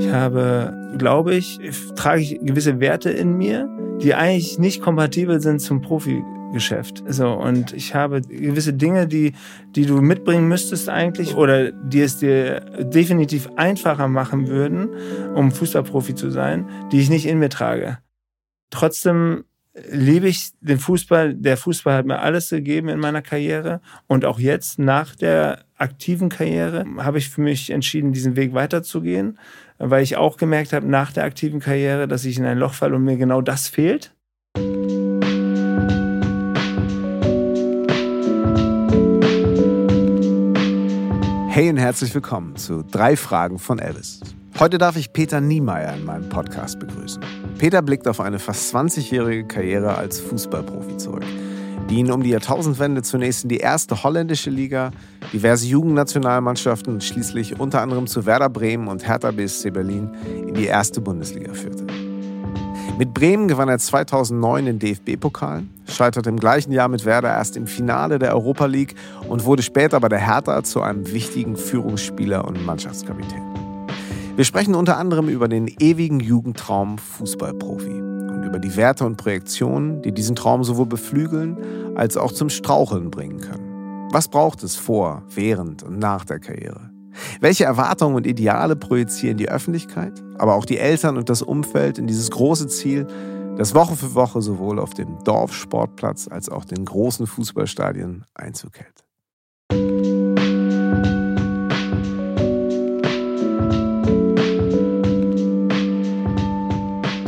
Ich habe, glaube ich, trage ich gewisse Werte in mir, die eigentlich nicht kompatibel sind zum Profigeschäft. So, und ich habe gewisse Dinge, die, die du mitbringen müsstest eigentlich oder die es dir definitiv einfacher machen würden, um Fußballprofi zu sein, die ich nicht in mir trage. Trotzdem liebe ich den Fußball. Der Fußball hat mir alles gegeben in meiner Karriere. Und auch jetzt, nach der aktiven Karriere, habe ich für mich entschieden, diesen Weg weiterzugehen, weil ich auch gemerkt habe, nach der aktiven Karriere, dass ich in ein Loch falle und mir genau das fehlt. Hey und herzlich willkommen zu drei Fragen von Elvis. Heute darf ich Peter Niemeyer in meinem Podcast begrüßen. Peter blickt auf eine fast 20-jährige Karriere als Fußballprofi zurück, ihn um die Jahrtausendwende zunächst in die erste holländische Liga, diverse Jugendnationalmannschaften und schließlich unter anderem zu Werder Bremen und Hertha BSC Berlin in die erste Bundesliga führte. Mit Bremen gewann er 2009 den DFB-Pokal, scheiterte im gleichen Jahr mit Werder erst im Finale der Europa League und wurde später bei der Hertha zu einem wichtigen Führungsspieler und Mannschaftskapitän. Wir sprechen unter anderem über den ewigen Jugendtraum Fußballprofi und über die Werte und Projektionen, die diesen Traum sowohl beflügeln als auch zum Straucheln bringen können. Was braucht es vor, während und nach der Karriere? Welche Erwartungen und Ideale projizieren die Öffentlichkeit, aber auch die Eltern und das Umfeld in dieses große Ziel, das Woche für Woche sowohl auf dem Dorfsportplatz als auch den großen Fußballstadien Einzug hält?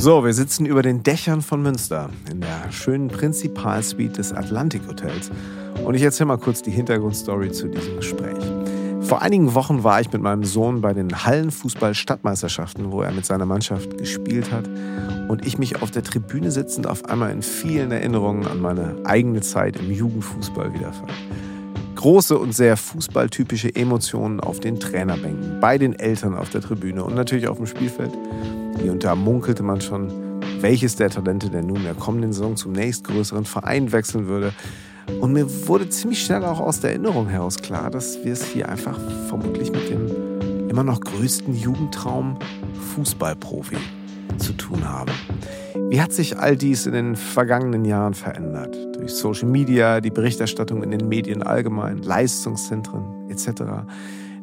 So, wir sitzen über den Dächern von Münster in der schönen Prinzipalsuite des Atlantik Hotels und ich erzähle mal kurz die Hintergrundstory zu diesem Gespräch. Vor einigen Wochen war ich mit meinem Sohn bei den Hallenfußball-Stadtmeisterschaften, wo er mit seiner Mannschaft gespielt hat und ich mich auf der Tribüne sitzend auf einmal in vielen Erinnerungen an meine eigene Zeit im Jugendfußball wiederfand. Große und sehr fußballtypische Emotionen auf den Trainerbänken, bei den Eltern auf der Tribüne und natürlich auf dem Spielfeld. Hier und da munkelte man schon, welches der Talente denn nun in der kommenden Saison zum nächstgrößeren Verein wechseln würde. Und mir wurde ziemlich schnell auch aus der Erinnerung heraus klar, dass wir es hier einfach vermutlich mit dem immer noch größten Jugendtraum Fußballprofi zu tun haben. Wie hat sich all dies in den vergangenen Jahren verändert? Durch Social Media, die Berichterstattung in den Medien allgemein, Leistungszentren etc.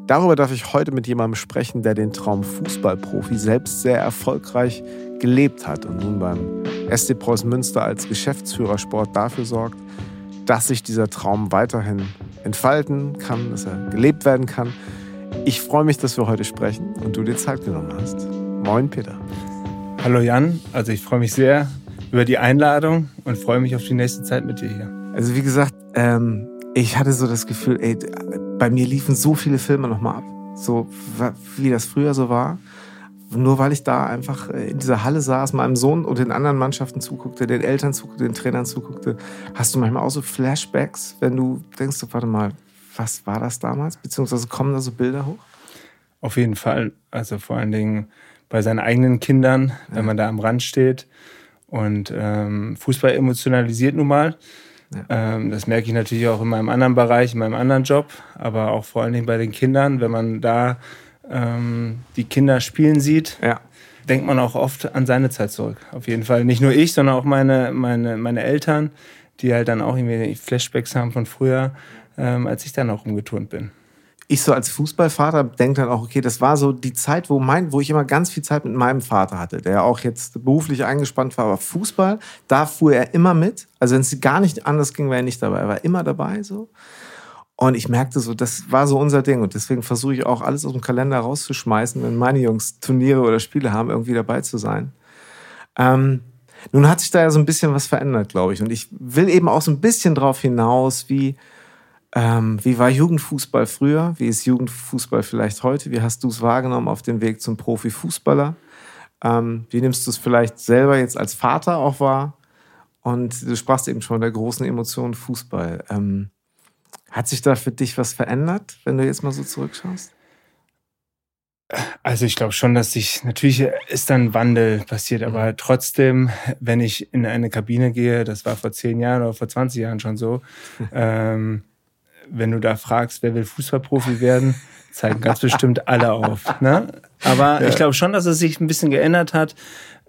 Darüber darf ich heute mit jemandem sprechen, der den Traum Fußballprofi selbst sehr erfolgreich gelebt hat und nun beim SC Preußen Münster als Geschäftsführer Sport dafür sorgt, dass sich dieser Traum weiterhin entfalten kann, dass er gelebt werden kann. Ich freue mich, dass wir heute sprechen und du dir Zeit genommen hast. Moin, Peter. Hallo Jan, also ich freue mich sehr über die Einladung und freue mich auf die nächste Zeit mit dir hier. Also wie gesagt, ähm, ich hatte so das Gefühl, ey, bei mir liefen so viele Filme nochmal ab. So wie das früher so war. Nur weil ich da einfach äh, in dieser Halle saß, meinem Sohn und den anderen Mannschaften zuguckte, den Eltern zuguckte, den Trainern zuguckte, hast du manchmal auch so Flashbacks, wenn du denkst, warte mal, was war das damals? Beziehungsweise kommen da so Bilder hoch? Auf jeden Fall. Also vor allen Dingen bei seinen eigenen Kindern, ja. wenn man da am Rand steht. Und ähm, Fußball emotionalisiert nun mal. Ja. Ähm, das merke ich natürlich auch in meinem anderen Bereich, in meinem anderen Job, aber auch vor allen Dingen bei den Kindern, wenn man da ähm, die Kinder spielen sieht. Ja. Denkt man auch oft an seine Zeit zurück. Auf jeden Fall. Nicht nur ich, sondern auch meine, meine, meine Eltern, die halt dann auch irgendwie Flashbacks haben von früher, ähm, als ich dann auch umgeturnt bin ich so als Fußballvater denke dann auch, okay, das war so die Zeit, wo, mein, wo ich immer ganz viel Zeit mit meinem Vater hatte, der auch jetzt beruflich eingespannt war, aber Fußball, da fuhr er immer mit. Also wenn es gar nicht anders ging, war er nicht dabei. Er war immer dabei so. Und ich merkte so, das war so unser Ding. Und deswegen versuche ich auch alles aus dem Kalender rauszuschmeißen, wenn meine Jungs Turniere oder Spiele haben, irgendwie dabei zu sein. Ähm, nun hat sich da ja so ein bisschen was verändert, glaube ich. Und ich will eben auch so ein bisschen drauf hinaus, wie, ähm, wie war Jugendfußball früher? Wie ist Jugendfußball vielleicht heute? Wie hast du es wahrgenommen auf dem Weg zum Profifußballer? Ähm, wie nimmst du es vielleicht selber jetzt als Vater auch wahr? Und du sprachst eben schon der großen Emotion Fußball. Ähm, hat sich da für dich was verändert, wenn du jetzt mal so zurückschaust? Also ich glaube schon, dass sich natürlich ist dann Wandel passiert, aber mhm. trotzdem, wenn ich in eine Kabine gehe, das war vor zehn Jahren oder vor 20 Jahren schon so, ähm, wenn du da fragst, wer will Fußballprofi werden, zeigen ganz bestimmt alle auf. Ne? Aber ja. ich glaube schon, dass es sich ein bisschen geändert hat.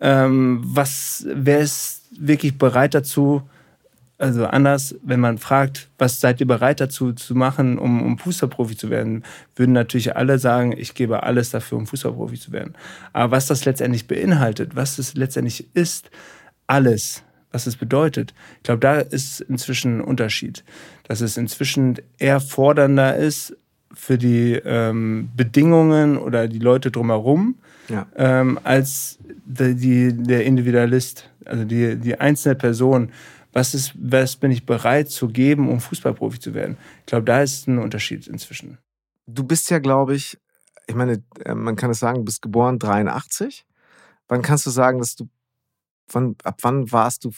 Ähm, was, wer ist wirklich bereit dazu, also anders, wenn man fragt, was seid ihr bereit dazu zu machen, um, um Fußballprofi zu werden, würden natürlich alle sagen, ich gebe alles dafür, um Fußballprofi zu werden. Aber was das letztendlich beinhaltet, was es letztendlich ist, alles, was es bedeutet, ich glaube, da ist inzwischen ein Unterschied. Dass es inzwischen eher fordernder ist für die ähm, Bedingungen oder die Leute drumherum, ja. ähm, als die, die, der Individualist, also die, die einzelne Person was, ist, was bin ich bereit zu geben, um Fußballprofi zu werden. Ich glaube, da ist ein Unterschied inzwischen. Du bist ja, glaube ich, ich meine, äh, man kann es sagen, du bist geboren 83. Wann kannst du sagen, dass du, wann, ab wann warst du,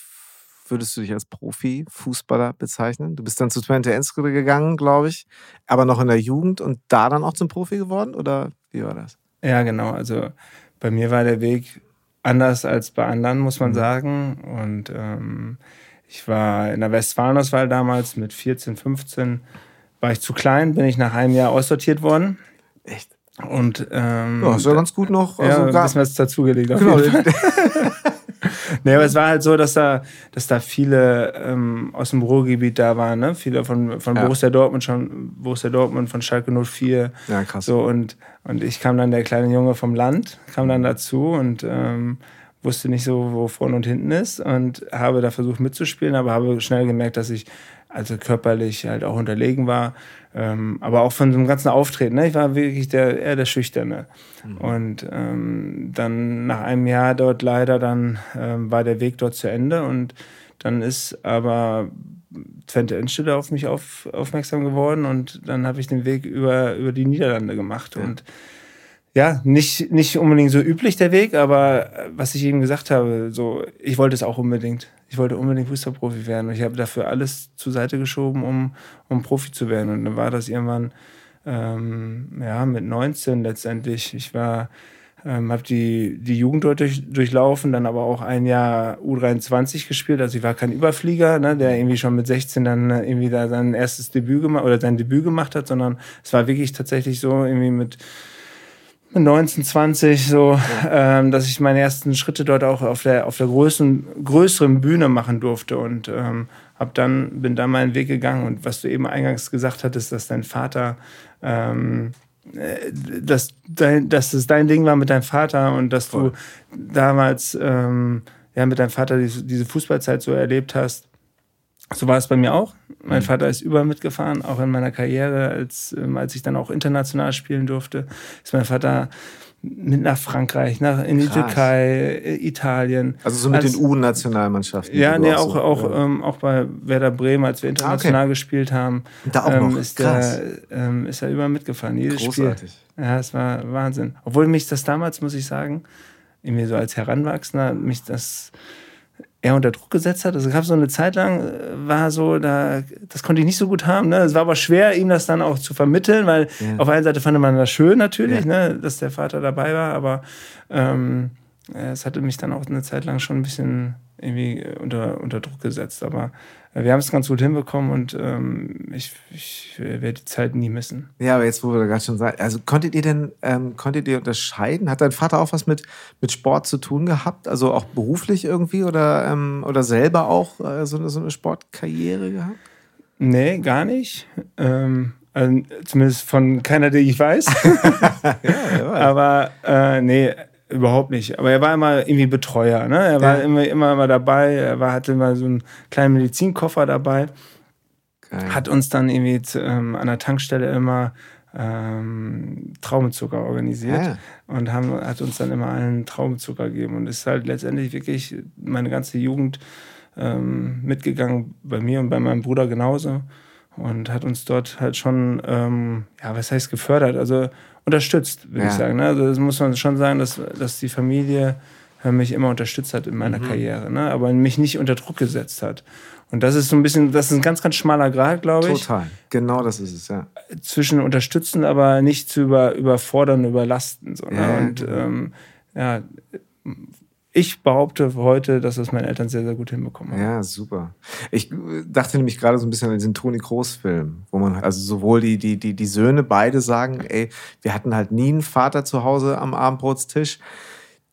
würdest du dich als Profi-Fußballer bezeichnen? Du bist dann zu Twente Enschede gegangen, glaube ich, aber noch in der Jugend und da dann auch zum Profi geworden oder wie war das? Ja, genau. Also bei mir war der Weg anders als bei anderen, muss man mhm. sagen. Und ähm, ich war in der Westfalenauswahl damals mit 14, 15. War ich zu klein, bin ich nach einem Jahr aussortiert worden. Echt? Und ähm, ja, ist ja ganz gut noch. Also ja, ein bisschen was dazugelegt. Genau. nee, aber es war halt so, dass da, dass da viele ähm, aus dem Ruhrgebiet da waren, ne? Viele von, von ja. Borussia Dortmund schon, Borussia Dortmund, von Schalke 04. Ja, krass. So, und, und ich kam dann, der kleine Junge vom Land, kam dann dazu und ähm, wusste nicht so, wo vorne und hinten ist und habe da versucht mitzuspielen, aber habe schnell gemerkt, dass ich also körperlich halt auch unterlegen war, ähm, aber auch von so einem ganzen Auftreten. Ne? Ich war wirklich der, eher der Schüchterne. Mhm. Und ähm, dann nach einem Jahr dort leider, dann ähm, war der Weg dort zu Ende und dann ist aber Twente Enschede auf mich auf, aufmerksam geworden und dann habe ich den Weg über, über die Niederlande gemacht ja. und ja, nicht, nicht unbedingt so üblich der Weg, aber äh, was ich eben gesagt habe, so, ich wollte es auch unbedingt. Ich wollte unbedingt Fußballprofi werden. Und ich habe dafür alles zur Seite geschoben, um, um Profi zu werden. Und dann war das irgendwann, ähm, ja, mit 19 letztendlich. Ich war, ähm, habe die, die Jugend dort durch, durchlaufen, dann aber auch ein Jahr U23 gespielt. Also ich war kein Überflieger, ne, der irgendwie schon mit 16 dann äh, irgendwie da sein erstes Debüt gemacht oder sein Debüt gemacht hat, sondern es war wirklich tatsächlich so irgendwie mit 19, 20, so, ähm, dass ich meine ersten Schritte dort auch auf der, auf der größeren, größeren Bühne machen durfte und ähm, hab dann, bin dann meinen Weg gegangen. Und was du eben eingangs gesagt hattest, dass dein Vater, ähm, äh, dass, dein, dass es dein Ding war mit deinem Vater und dass Voll. du damals ähm, ja, mit deinem Vater diese, diese Fußballzeit so erlebt hast. So war es bei mir auch. Mein mhm. Vater ist überall mitgefahren, auch in meiner Karriere, als, ähm, als ich dann auch international spielen durfte, ist mein Vater mit nach Frankreich, nach in die Krass. Türkei, äh, Italien. Also so mit als, den U-Nationalmannschaften. Ja, nee, auch, so, auch, ja. Ähm, auch bei Werder Bremen, als wir international ah, okay. gespielt haben. Da auch ähm, noch. Ist, Krass. Der, ähm, ist er überall mitgefahren, jedes Großartig. Spiel. Ja, es war Wahnsinn. Obwohl mich das damals, muss ich sagen, irgendwie so als Heranwachsender, mich das er unter Druck gesetzt hat. Es gab so eine Zeit lang, äh, war so, da, das konnte ich nicht so gut haben. Ne? Es war aber schwer, ihm das dann auch zu vermitteln, weil ja. auf einer Seite fand man das schön natürlich, ja. ne, dass der Vater dabei war, aber ähm, es hatte mich dann auch eine Zeit lang schon ein bisschen irgendwie unter, unter Druck gesetzt. Aber äh, wir haben es ganz gut hinbekommen und ähm, ich, ich werde die Zeit nie missen. Ja, aber jetzt, wo wir da gerade schon sagen, also konntet ihr denn, ähm, konntet ihr unterscheiden? Hat dein Vater auch was mit, mit Sport zu tun gehabt? Also auch beruflich irgendwie oder, ähm, oder selber auch äh, so, eine, so eine Sportkarriere gehabt? Nee, gar nicht. Ähm, also zumindest von keiner, die ich weiß. ja, aber äh, nee, Überhaupt nicht. Aber er war immer irgendwie Betreuer. Ne? Er war ja. immer, immer, immer dabei. Er war, hatte immer so einen kleinen Medizinkoffer dabei. Geil. Hat uns dann irgendwie zu, ähm, an der Tankstelle immer ähm, Traubenzucker organisiert ja. und haben, hat uns dann immer einen Traubenzucker gegeben. Und ist halt letztendlich wirklich meine ganze Jugend ähm, mitgegangen, bei mir und bei meinem Bruder genauso. Und hat uns dort halt schon, ähm, ja, was heißt gefördert? Also unterstützt, würde ja. ich sagen. Ne? Also das muss man schon sagen, dass, dass die Familie äh, mich immer unterstützt hat in meiner mhm. Karriere, ne? aber mich nicht unter Druck gesetzt hat. Und das ist so ein bisschen, das ist ein ganz, ganz schmaler Grad, glaube ich. Total, genau das ist es, ja. Zwischen unterstützen, aber nicht zu über, überfordern, überlasten. So, ne? ja, und genau. ähm, ja, ich behaupte heute, dass das meine Eltern sehr, sehr gut hinbekommen haben. Ja, super. Ich äh, dachte nämlich gerade so ein bisschen an diesen Toni Kroos-Film, wo man also sowohl die, die, die, die Söhne beide sagen, ey, wir hatten halt nie einen Vater zu Hause am Abendbrotstisch,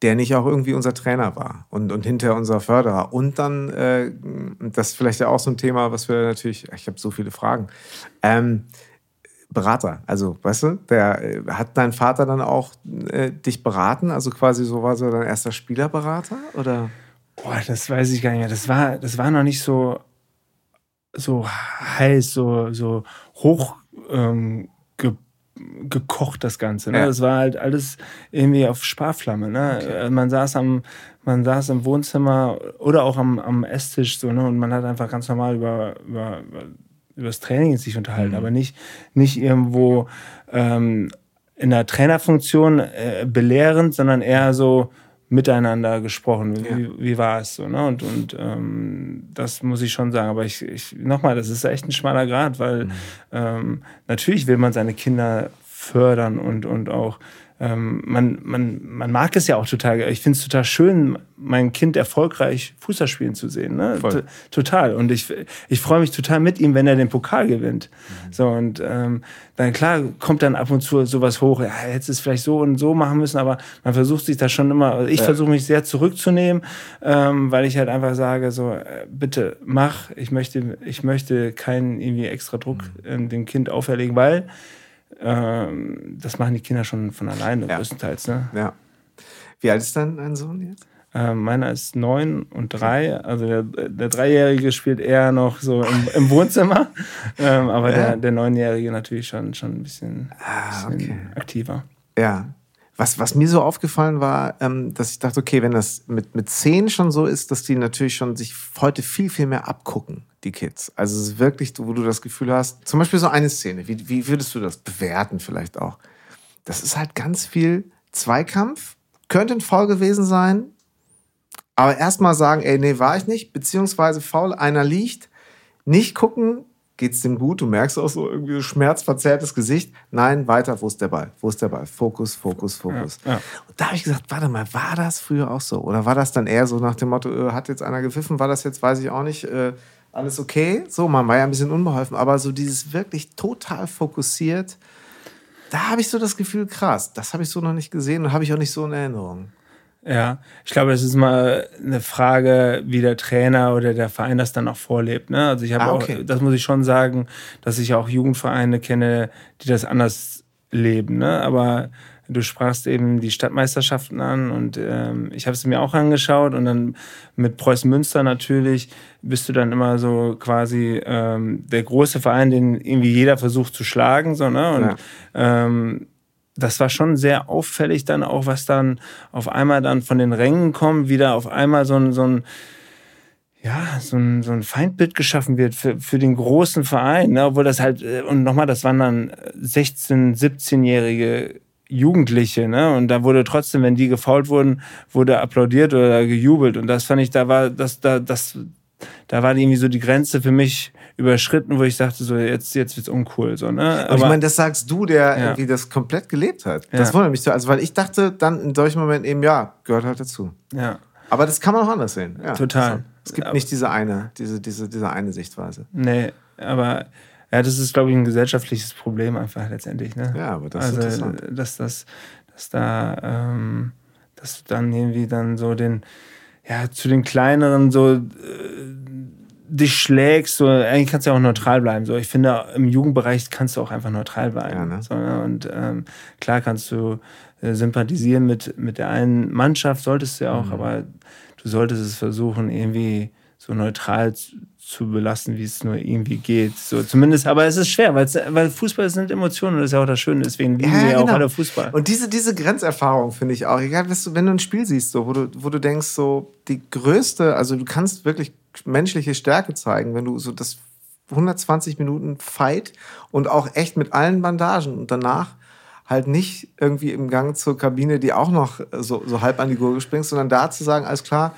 der nicht auch irgendwie unser Trainer war und, und hinterher unser Förderer. Und dann, äh, das ist vielleicht ja auch so ein Thema, was wir natürlich, ich habe so viele Fragen. Ähm, Berater. Also, weißt du, der äh, hat dein Vater dann auch äh, dich beraten? Also quasi so war so dein erster Spielerberater? Oder? Boah, das weiß ich gar nicht mehr. Das war, das war noch nicht so, so heiß, so, so hoch ähm, ge, gekocht, das Ganze. Ne? Ja. Das war halt alles irgendwie auf Sparflamme. Ne? Okay. Äh, man saß am, man saß im Wohnzimmer oder auch am, am Esstisch so, ne? Und man hat einfach ganz normal über, über, über über das Training sich unterhalten, mhm. aber nicht, nicht irgendwo ähm, in der Trainerfunktion äh, belehrend, sondern eher so miteinander gesprochen. Wie, ja. wie war es so? Ne? Und, und ähm, das muss ich schon sagen. Aber ich, ich nochmal, das ist echt ein schmaler Grad, weil mhm. ähm, natürlich will man seine Kinder fördern und, und auch ähm, man, man, man mag es ja auch total. Ich finde es total schön, mein Kind erfolgreich Fußball spielen zu sehen. Ne? Total. Und ich, ich freue mich total mit ihm, wenn er den Pokal gewinnt. Mhm. So, und ähm, dann klar kommt dann ab und zu sowas hoch, ja, jetzt ist vielleicht so und so machen müssen, aber man versucht sich da schon immer, also ich ja. versuche mich sehr zurückzunehmen, ähm, weil ich halt einfach sage, so, äh, bitte mach, ich möchte, ich möchte keinen irgendwie extra Druck mhm. dem Kind auferlegen, weil ähm, das machen die Kinder schon von alleine, ja. größtenteils. Ne? Ja. Wie alt ist dein, dein Sohn jetzt? Äh, meiner ist neun und drei. Also der, der Dreijährige spielt eher noch so im, im Wohnzimmer. ähm, aber ja. der, der Neunjährige natürlich schon, schon ein bisschen, ah, bisschen okay. aktiver. Ja. Was, was mir so aufgefallen war, ähm, dass ich dachte, okay, wenn das mit, mit zehn schon so ist, dass die natürlich schon sich heute viel, viel mehr abgucken die Kids. Also es ist wirklich, wo du das Gefühl hast, zum Beispiel so eine Szene, wie, wie würdest du das bewerten vielleicht auch? Das ist halt ganz viel Zweikampf, könnte ein Foul gewesen sein, aber erstmal sagen, ey, nee, war ich nicht, beziehungsweise faul, einer liegt, nicht gucken, geht's dem gut, du merkst auch so irgendwie so schmerzverzerrtes Gesicht. Nein, weiter, wo ist der Ball? Wo ist der Ball? Fokus, Fokus, Fokus. Ja, ja. Und da habe ich gesagt, warte mal, war das früher auch so? Oder war das dann eher so nach dem Motto, äh, hat jetzt einer gepfiffen, war das jetzt, weiß ich auch nicht, äh, alles okay. So, man war ja ein bisschen unbeholfen, aber so dieses wirklich total fokussiert, da habe ich so das Gefühl, krass, das habe ich so noch nicht gesehen und habe ich auch nicht so in Erinnerung. Ja, ich glaube, es ist mal eine Frage, wie der Trainer oder der Verein das dann auch vorlebt. Ne? Also ich habe ah, okay. auch, das muss ich schon sagen, dass ich auch Jugendvereine kenne, die das anders leben. Ne? Aber Du sprachst eben die Stadtmeisterschaften an und ähm, ich habe es mir auch angeschaut und dann mit Preußen Münster natürlich bist du dann immer so quasi ähm, der große Verein, den irgendwie jeder versucht zu schlagen. So, ne? Und ja. ähm, das war schon sehr auffällig dann auch, was dann auf einmal dann von den Rängen kommt, wieder auf einmal so ein, so ein ja, so ein, so ein Feindbild geschaffen wird für, für den großen Verein, ne? obwohl das halt, äh, und nochmal, das waren dann 16-, 17-jährige Jugendliche, ne? Und da wurde trotzdem, wenn die gefault wurden, wurde applaudiert oder gejubelt. Und das fand ich, da war, das, da, das, da war irgendwie so die Grenze für mich überschritten, wo ich dachte, so jetzt, jetzt wird's uncool, so, ne? Aber, Aber ich meine, das sagst du, der ja. irgendwie das komplett gelebt hat. Das ja. wundert mich so. Also, weil ich dachte dann in solchen Momenten eben, ja, gehört halt dazu. Ja. Aber das kann man auch anders sehen. Ja, Total. Es gibt nicht diese eine, diese, diese, diese eine Sichtweise. Nee, aber ja, das ist, glaube ich, ein gesellschaftliches Problem einfach letztendlich. Ne? Ja, aber das also, ist interessant. Dass, dass, dass da, ähm, dass du dann irgendwie dann so den, ja, zu den kleineren so äh, dich schlägst, so, eigentlich kannst du ja auch neutral bleiben. So, ich finde, im Jugendbereich kannst du auch einfach neutral bleiben. Ja, ne? so, ne? Und ähm, klar kannst du äh, sympathisieren mit, mit der einen Mannschaft, solltest du ja auch, mhm. aber du solltest es versuchen, irgendwie so neutral zu belassen, wie es nur irgendwie geht. So zumindest, aber es ist schwer, weil Fußball sind Emotionen und das ist ja auch das Schöne. Deswegen lieben ja, wir ja genau. auch alle Fußball. Und diese, diese Grenzerfahrung finde ich auch. Egal, du, wenn du ein Spiel siehst, so, wo, du, wo du denkst, so die größte, also du kannst wirklich menschliche Stärke zeigen, wenn du so das 120 Minuten Fight und auch echt mit allen Bandagen und danach halt nicht irgendwie im Gang zur Kabine, die auch noch so, so halb an die Gurgel springst, sondern da zu sagen, alles klar,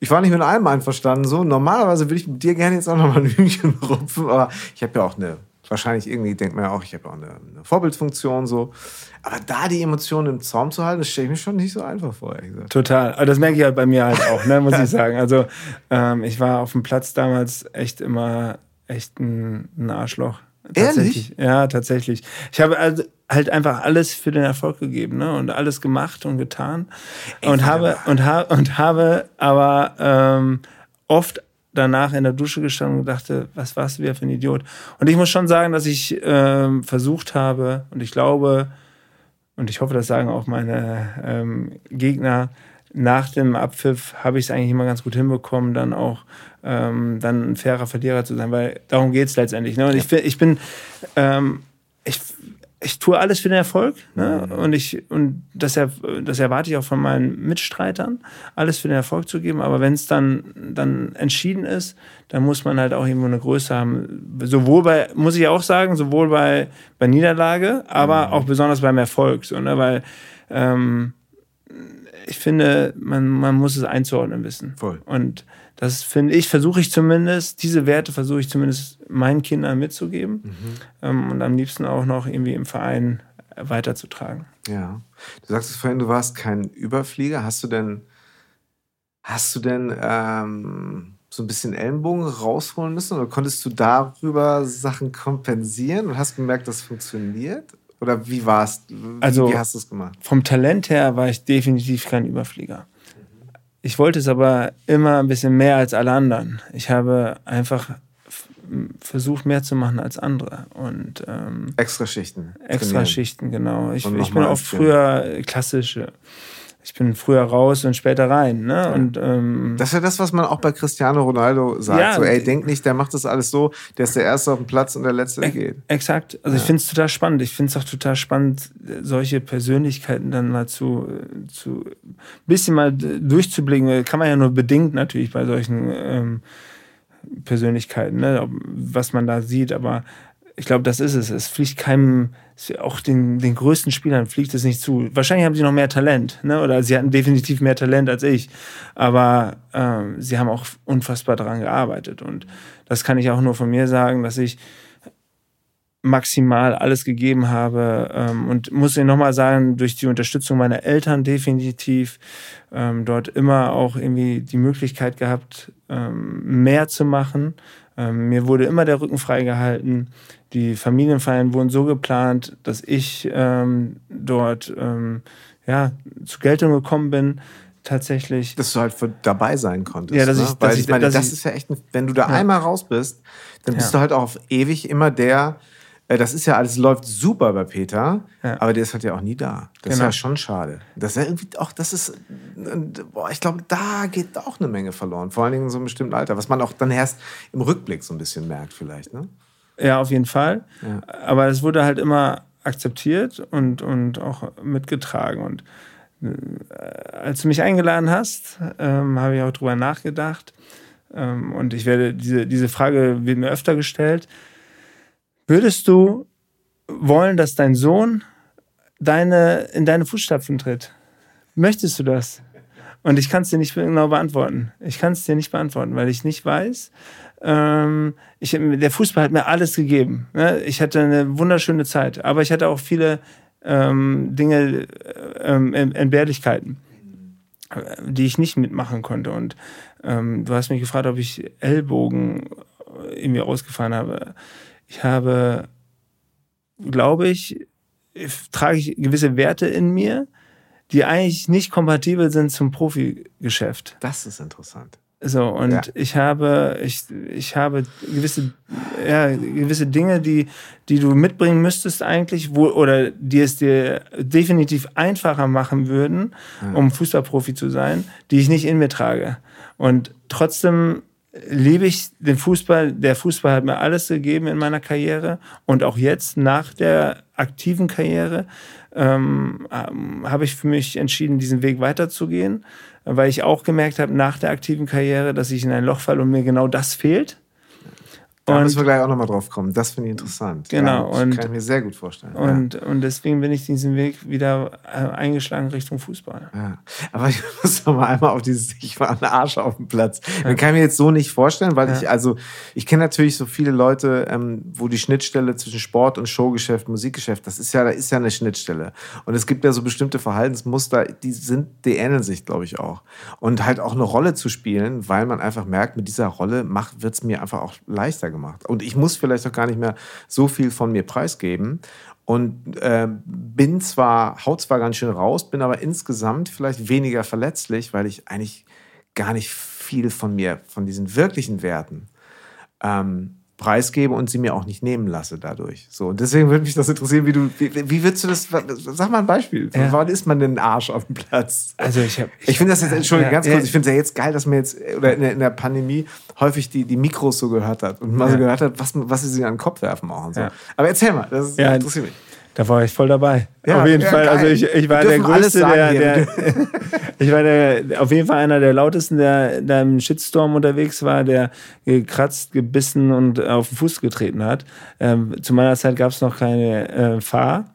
ich war nicht mit allem einverstanden. So, normalerweise würde ich mit dir gerne jetzt auch noch mal ein Hühnchen rupfen, aber ich habe ja auch eine Wahrscheinlich irgendwie denkt man ja auch, ich habe auch eine, eine, Vorbildfunktion so. Aber da die Emotionen im Zaum zu halten, das stelle ich mir schon nicht so einfach vor. Total. Aber das merke ich halt bei mir halt auch, ne, muss ich sagen. Also ähm, ich war auf dem Platz damals echt immer echt ein, ein Arschloch. Ehrlich? Ja, tatsächlich. Ich habe also halt einfach alles für den Erfolg gegeben ne? und alles gemacht und getan Ey, und habe und, ha und habe aber ähm, oft danach in der Dusche gestanden und dachte, was warst du wieder für ein Idiot? Und ich muss schon sagen, dass ich ähm, versucht habe und ich glaube und ich hoffe, das sagen auch meine ähm, Gegner, nach dem Abpfiff habe ich es eigentlich immer ganz gut hinbekommen, dann auch ähm, dann ein fairer Verlierer zu sein, weil darum geht es letztendlich. Ne? Und ich, ich bin, ähm, ich ich tue alles für den Erfolg ne? Mhm. und ich und das, das erwarte ich auch von meinen Mitstreitern, alles für den Erfolg zu geben. Aber wenn es dann dann entschieden ist, dann muss man halt auch irgendwo eine Größe haben. Sowohl bei muss ich auch sagen, sowohl bei bei Niederlage, aber mhm. auch besonders beim Erfolg, so ne, weil ähm, ich finde, man, man muss es einzuordnen wissen. Voll. Und das finde ich, versuche ich zumindest, diese Werte versuche ich zumindest meinen Kindern mitzugeben mhm. ähm, und am liebsten auch noch irgendwie im Verein weiterzutragen. Ja. Du sagst vorhin, du warst kein Überflieger. Hast du denn, hast du denn ähm, so ein bisschen Ellenbogen rausholen müssen oder konntest du darüber Sachen kompensieren und hast gemerkt, das funktioniert? Oder wie warst also, wie hast du es gemacht? Vom Talent her war ich definitiv kein Überflieger. Ich wollte es aber immer ein bisschen mehr als alle anderen. Ich habe einfach versucht, mehr zu machen als andere. Und, ähm, extra Schichten. Extra Schichten, genau. Ich, ich bin auch früher klassische ich bin früher raus und später rein. Ne? Und, ähm, das ist ja das, was man auch bei Cristiano Ronaldo sagt. Ja, so, ey, denk nicht, der macht das alles so, der ist der Erste auf dem Platz und der Letzte, der geht. Exakt. Also ja. ich finde es total spannend. Ich finde es auch total spannend, solche Persönlichkeiten dann mal zu, zu bisschen mal durchzublicken. Kann man ja nur bedingt natürlich bei solchen ähm, Persönlichkeiten, ne? was man da sieht. Aber ich glaube, das ist es. Es fliegt keinem, auch den, den größten Spielern fliegt es nicht zu. Wahrscheinlich haben sie noch mehr Talent, ne? oder sie hatten definitiv mehr Talent als ich. Aber ähm, sie haben auch unfassbar daran gearbeitet. Und das kann ich auch nur von mir sagen, dass ich maximal alles gegeben habe ähm, und muss Ihnen nochmal sagen, durch die Unterstützung meiner Eltern definitiv ähm, dort immer auch irgendwie die Möglichkeit gehabt, ähm, mehr zu machen. Ähm, mir wurde immer der Rücken freigehalten. Die Familienfeiern wurden so geplant, dass ich ähm, dort ähm, ja, zu Geltung gekommen bin. Tatsächlich. Dass du halt dabei sein konntest. Ja, dass ne? ich, Weil dass ich, meine, das ist ja echt, ein, wenn du da ja. einmal raus bist, dann bist ja. du halt auch auf ewig immer der, das ist ja alles, läuft super bei Peter, ja. aber der ist halt ja auch nie da. Das genau. ist ja schon schade. Das ist ja irgendwie auch, das ist, boah, ich glaube, da geht auch eine Menge verloren. Vor allen Dingen in so einem bestimmten Alter, was man auch dann erst im Rückblick so ein bisschen merkt, vielleicht, ne? Ja, auf jeden Fall. Ja. Aber es wurde halt immer akzeptiert und, und auch mitgetragen. Und äh, als du mich eingeladen hast, ähm, habe ich auch drüber nachgedacht. Ähm, und ich werde, diese, diese Frage wird mir öfter gestellt. Würdest du wollen, dass dein Sohn deine, in deine Fußstapfen tritt? Möchtest du das? Und ich kann es dir nicht genau beantworten. Ich kann es dir nicht beantworten, weil ich nicht weiß. Ähm, ich, der Fußball hat mir alles gegeben. Ne? Ich hatte eine wunderschöne Zeit, aber ich hatte auch viele ähm, Dinge, ähm, Entbehrlichkeiten, die ich nicht mitmachen konnte. Und ähm, du hast mich gefragt, ob ich Ellbogen irgendwie ausgefahren habe. Ich habe, glaube ich, trage ich gewisse Werte in mir, die eigentlich nicht kompatibel sind zum Profigeschäft. Das ist interessant. So, und ja. ich habe, ich, ich habe gewisse, ja, gewisse Dinge, die, die du mitbringen müsstest eigentlich, wo, oder die es dir definitiv einfacher machen würden, ja. um Fußballprofi zu sein, die ich nicht in mir trage. Und trotzdem liebe ich den Fußball. Der Fußball hat mir alles gegeben in meiner Karriere und auch jetzt nach der aktiven Karriere ähm, ähm, habe ich für mich entschieden, diesen Weg weiterzugehen, weil ich auch gemerkt habe nach der aktiven Karriere, dass ich in ein Loch falle und mir genau das fehlt. Da müssen wir gleich auch nochmal drauf kommen. Das finde ich interessant. Genau. Ja, und, kann ich mir sehr gut vorstellen. Und, ja. und deswegen bin ich diesen Weg wieder äh, eingeschlagen Richtung Fußball. Ja. Aber ich muss noch mal einmal auf dieses, ich war ein Arsch auf dem Platz. Ja. Man kann mir jetzt so nicht vorstellen, weil ich, also, ich kenne natürlich so viele Leute, ähm, wo die Schnittstelle zwischen Sport und Showgeschäft, Musikgeschäft, das ist ja, da ist ja eine Schnittstelle. Und es gibt ja so bestimmte Verhaltensmuster, die sind, die ähneln sich, glaube ich, auch. Und halt auch eine Rolle zu spielen, weil man einfach merkt, mit dieser Rolle wird es mir einfach auch leichter gemacht. Und ich muss vielleicht auch gar nicht mehr so viel von mir preisgeben. Und äh, bin zwar, haut zwar ganz schön raus, bin aber insgesamt vielleicht weniger verletzlich, weil ich eigentlich gar nicht viel von mir, von diesen wirklichen Werten ähm, preisgebe und sie mir auch nicht nehmen lasse dadurch. So, und deswegen würde mich das interessieren, wie du, wie, wie würdest du das, sag mal ein Beispiel. Ja. Wann ist man denn ein Arsch auf dem Platz? Also ich habe... Ich, ich finde das jetzt, Entschuldigung, ja, ganz kurz, ja. ich finde es ja jetzt geil, dass man jetzt, oder in der, in der, Pandemie häufig die, die Mikros so gehört hat und mal so gehört hat, was, was sie sich an den Kopf werfen auch und so. Aber erzähl mal, das interessiert mich. Da war ich voll dabei. Ja, auf jeden ja, Fall. Also geil. Also ich, ich war der Größte, der, der ich war der, auf jeden Fall einer der lautesten, der da im Shitstorm unterwegs war, der gekratzt, gebissen und auf den Fuß getreten hat. Ähm, zu meiner Zeit gab es noch keine äh, Fahr.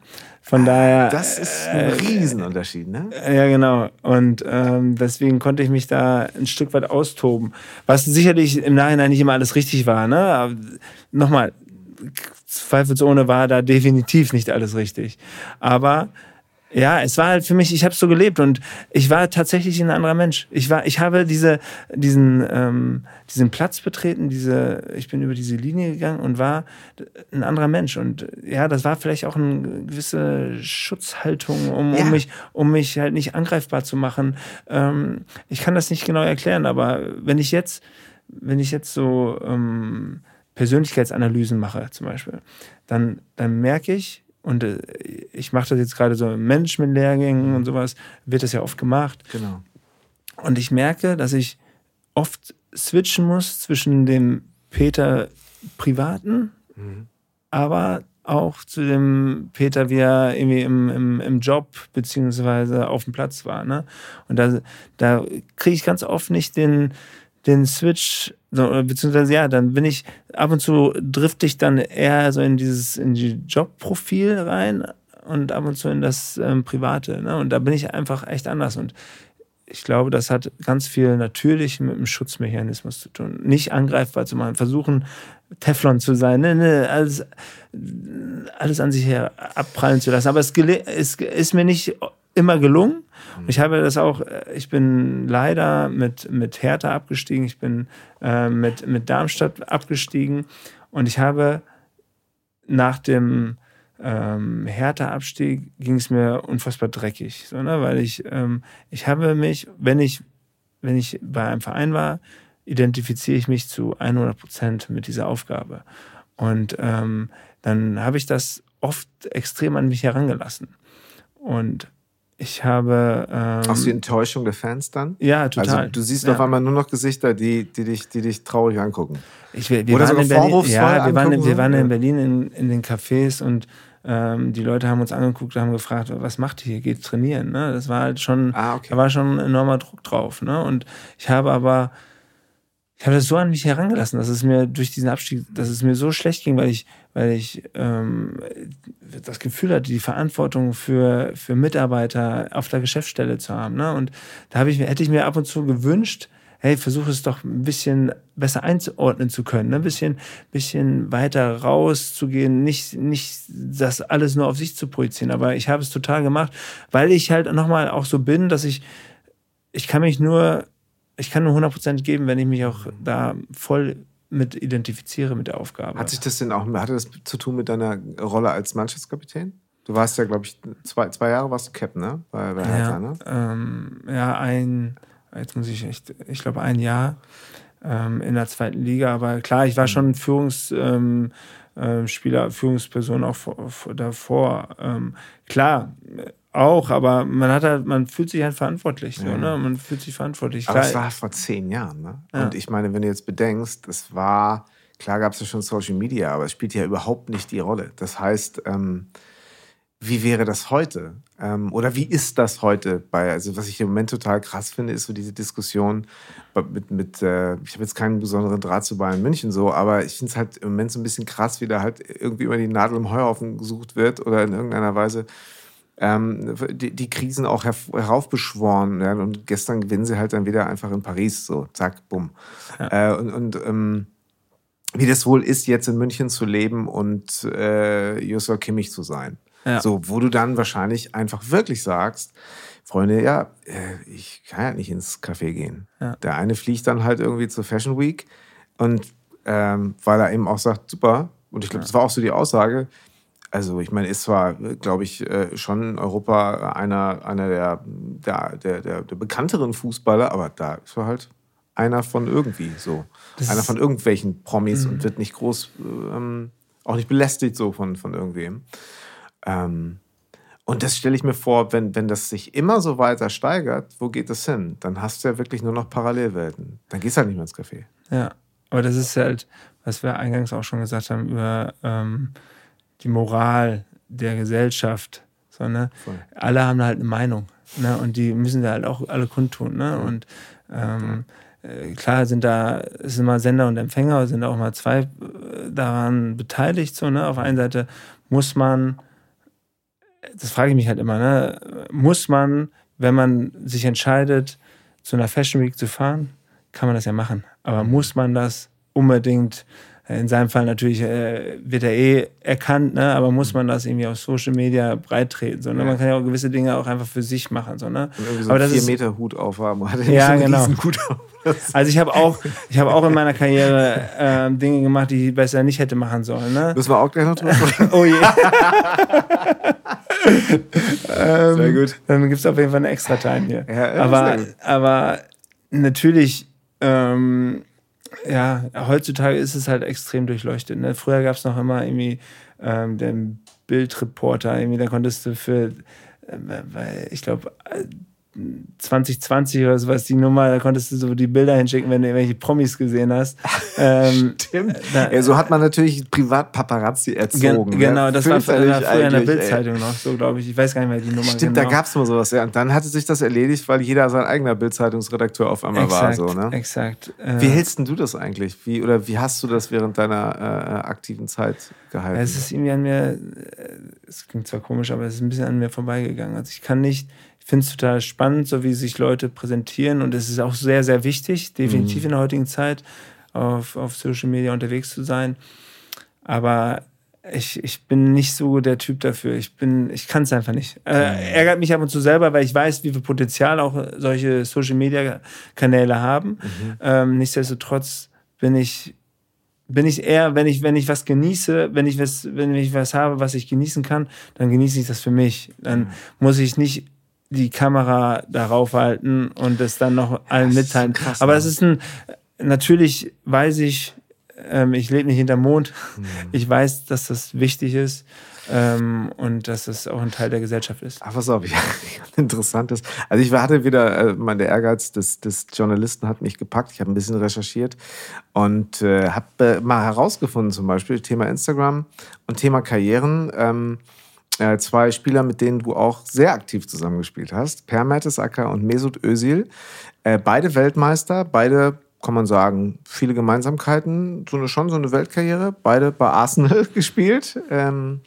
Von daher. Das ist ein äh, Riesenunterschied, ne? Ja, genau. Und ähm, deswegen konnte ich mich da ein Stück weit austoben. Was sicherlich im Nachhinein nicht immer alles richtig war, ne? Aber nochmal, zweifelsohne war da definitiv nicht alles richtig. Aber ja, es war halt für mich, ich habe so gelebt und ich war tatsächlich ein anderer Mensch. Ich war, ich habe diese, diesen, ähm, diesen Platz betreten, diese, ich bin über diese Linie gegangen und war ein anderer Mensch. Und ja, das war vielleicht auch eine gewisse Schutzhaltung, um, ja. um mich, um mich halt nicht angreifbar zu machen. Ähm, ich kann das nicht genau erklären, aber wenn ich jetzt, wenn ich jetzt so ähm, Persönlichkeitsanalysen mache, zum Beispiel, dann, dann merke ich, und äh, ich mache das jetzt gerade so in Management-Lehrgängen und sowas, wird das ja oft gemacht. Genau. Und ich merke, dass ich oft switchen muss zwischen dem Peter Privaten, mhm. aber auch zu dem Peter, wie er irgendwie im, im, im Job beziehungsweise auf dem Platz war. Ne? Und da, da kriege ich ganz oft nicht den, den Switch, so, beziehungsweise ja, dann bin ich ab und zu drifte ich dann eher so in dieses in die Jobprofil rein und ab und zu in das ähm, Private. Ne? Und da bin ich einfach echt anders. Und ich glaube, das hat ganz viel natürlich mit dem Schutzmechanismus zu tun. Nicht angreifbar zu machen, versuchen Teflon zu sein, ne, ne, alles, alles an sich her abprallen zu lassen. Aber es, es ist mir nicht immer gelungen. Ich habe das auch, äh, ich bin leider mit, mit Hertha abgestiegen, ich bin äh, mit, mit Darmstadt abgestiegen und ich habe nach dem ähm, Hertha-Abstieg ging es mir unfassbar dreckig, so, ne? weil ich, ähm, ich habe mich, wenn ich, wenn ich bei einem Verein war, identifiziere ich mich zu 100 Prozent mit dieser Aufgabe. Und ähm, dann habe ich das oft extrem an mich herangelassen. Und ich habe. Ähm, Auch die Enttäuschung der Fans dann? Ja, total. Also du siehst ja. auf einmal nur noch Gesichter, die, die, dich, die dich traurig angucken. Ich, wir, wir Oder waren in Berlin, ja, wir waren, wir waren in Berlin in, in den Cafés und ähm, die Leute haben uns angeguckt und haben gefragt, was macht ihr hier? Geht trainieren? Ne? Das war halt schon, ah, okay. da war schon ein enormer Druck drauf. Ne? Und ich habe aber ich habe das so an mich herangelassen, dass es mir durch diesen Abstieg, dass es mir so schlecht ging, weil ich, weil ich ähm, das Gefühl hatte, die Verantwortung für, für Mitarbeiter auf der Geschäftsstelle zu haben. Ne? Und da habe ich, hätte ich mir ab und zu gewünscht, hey, versuche es doch ein bisschen besser einzuordnen zu können, ne? ein bisschen, bisschen weiter rauszugehen, nicht, nicht das alles nur auf sich zu projizieren. Aber ich habe es total gemacht, weil ich halt nochmal auch so bin, dass ich, ich kann mich nur ich kann nur 100% geben, wenn ich mich auch da voll mit identifiziere mit der Aufgabe. Hat sich das denn auch, hatte das zu tun mit deiner Rolle als Mannschaftskapitän? Du warst ja, glaube ich, zwei, zwei Jahre warst du Cap, ne? Bei, bei Hertha, ja, ne? Ähm, ja, ein, jetzt muss ich echt, ich glaube ein Jahr ähm, in der zweiten Liga, aber klar, ich war mhm. schon Führungsspieler, ähm, äh, Führungsperson auch vor, vor, davor. Ähm, klar, auch, aber man hat halt, man fühlt sich halt verantwortlich. So, ja. ne? Man fühlt sich verantwortlich. Aber es war vor zehn Jahren, ne? Ja. Und ich meine, wenn du jetzt bedenkst, es war, klar gab es ja schon Social Media, aber es spielt ja überhaupt nicht die Rolle. Das heißt, ähm, wie wäre das heute? Ähm, oder wie ist das heute? Bei, also was ich im Moment total krass finde, ist so diese Diskussion mit, mit äh, ich habe jetzt keinen besonderen Draht zu Bayern München so, aber ich finde es halt im Moment so ein bisschen krass, wie da halt irgendwie immer die Nadel im Heuhaufen gesucht wird oder in irgendeiner Weise ähm, die, die, Krisen auch heraufbeschworen. Ja? Und gestern gewinnen sie halt dann wieder einfach in Paris, so zack, bumm. Ja. Äh, und und ähm, wie das wohl ist, jetzt in München zu leben und äh, Joshua Kimmich zu sein. Ja. So, wo du dann wahrscheinlich einfach wirklich sagst, Freunde, ja, äh, ich kann ja nicht ins Café gehen. Ja. Der eine fliegt dann halt irgendwie zur Fashion Week und ähm, weil er eben auch sagt, super, und ich glaube, ja. das war auch so die Aussage, also ich meine, ist zwar, glaube ich, äh, schon in Europa einer, einer der, der, der, der, der bekannteren Fußballer, aber da ist er halt einer von irgendwie so. Das einer von irgendwelchen Promis und mhm. wird nicht groß, ähm, auch nicht belästigt so von, von irgendwem. Ähm, und das stelle ich mir vor, wenn, wenn das sich immer so weiter steigert, wo geht das hin? Dann hast du ja wirklich nur noch Parallelwelten. Dann gehst du halt nicht mehr ins Café. Ja, aber das ist halt, was wir eingangs auch schon gesagt haben, über ähm, die Moral der Gesellschaft. So, ne? Alle haben halt eine Meinung. Ne? Und die müssen da halt auch alle kundtun. Ne? Und ähm, äh, klar sind da, sind mal Sender und Empfänger, sind auch mal zwei äh, daran beteiligt. So, ne? Auf der einen Seite muss man das frage ich mich halt immer, ne? muss man, wenn man sich entscheidet, zu einer Fashion Week zu fahren, kann man das ja machen. Aber muss man das unbedingt, in seinem Fall natürlich äh, wird er eh erkannt, ne? aber muss man das irgendwie auf Social Media breit treten? So, ne? Man kann ja auch gewisse Dinge auch einfach für sich machen. So, ne? Und so aber einen 4 Meter Hut aufhaben. ja, so genau. Hut auf. Also ich habe auch, ich habe auch in meiner Karriere äh, Dinge gemacht, die ich besser nicht hätte machen sollen. Ne? Müssen wir auch gleich noch drüber Oh je. ähm, Sehr gut. Dann gibt es auf jeden Fall eine extra Time hier. Ja, aber, aber natürlich, ähm, ja, heutzutage ist es halt extrem durchleuchtet. Ne? Früher gab es noch immer irgendwie ähm, den Bildreporter, irgendwie, da konntest du für, äh, weil ich glaube, 2020 oder sowas, die Nummer, da konntest du so die Bilder hinschicken, wenn du irgendwelche Promis gesehen hast. ähm, Stimmt. Da, ja, so hat man natürlich Privatpaparazzi erzogen. Gen genau, ne? das war früher in der Bildzeitung noch, so glaube ich. Ich weiß gar nicht mehr die Nummer. Stimmt, genau. da gab es mal sowas, ja. Und dann hatte sich das erledigt, weil jeder sein eigener Bildzeitungsredakteur auf einmal exakt, war. So, ne? Exakt. Äh, wie hältst du das eigentlich? Wie, oder wie hast du das während deiner äh, aktiven Zeit gehalten? Es ist irgendwie an mir, äh, es klingt zwar komisch, aber es ist ein bisschen an mir vorbeigegangen. Also ich kann nicht finde es total spannend, so wie sich Leute präsentieren. Und es ist auch sehr, sehr wichtig, definitiv mhm. in der heutigen Zeit, auf, auf Social Media unterwegs zu sein. Aber ich, ich bin nicht so der Typ dafür. Ich bin, ich kann es einfach nicht. Äh, mhm. ärgert mich ab und zu selber, weil ich weiß, wie viel Potenzial auch solche Social Media Kanäle haben. Mhm. Ähm, nichtsdestotrotz bin ich bin ich eher, wenn ich, wenn ich was genieße, wenn ich was, wenn ich was habe, was ich genießen kann, dann genieße ich das für mich. Dann mhm. muss ich nicht die Kamera darauf halten und es dann noch allen mitteilen. Krass, Aber es ist ein, natürlich weiß ich, ähm, ich lebe nicht hinterm Mond. Mhm. Ich weiß, dass das wichtig ist ähm, und dass das auch ein Teil der Gesellschaft ist. Ach, pass auf, ja, interessant ist. Also ich hatte wieder, äh, mein, der Ehrgeiz des, des Journalisten hat mich gepackt. Ich habe ein bisschen recherchiert und äh, habe äh, mal herausgefunden, zum Beispiel Thema Instagram und Thema Karrieren. Ähm, äh, zwei Spieler, mit denen du auch sehr aktiv zusammengespielt hast. Per Mertesacker und Mesut Özil. Äh, beide Weltmeister, beide kann man sagen, viele Gemeinsamkeiten, so eine, schon so eine Weltkarriere, beide bei Arsenal gespielt. Ähm,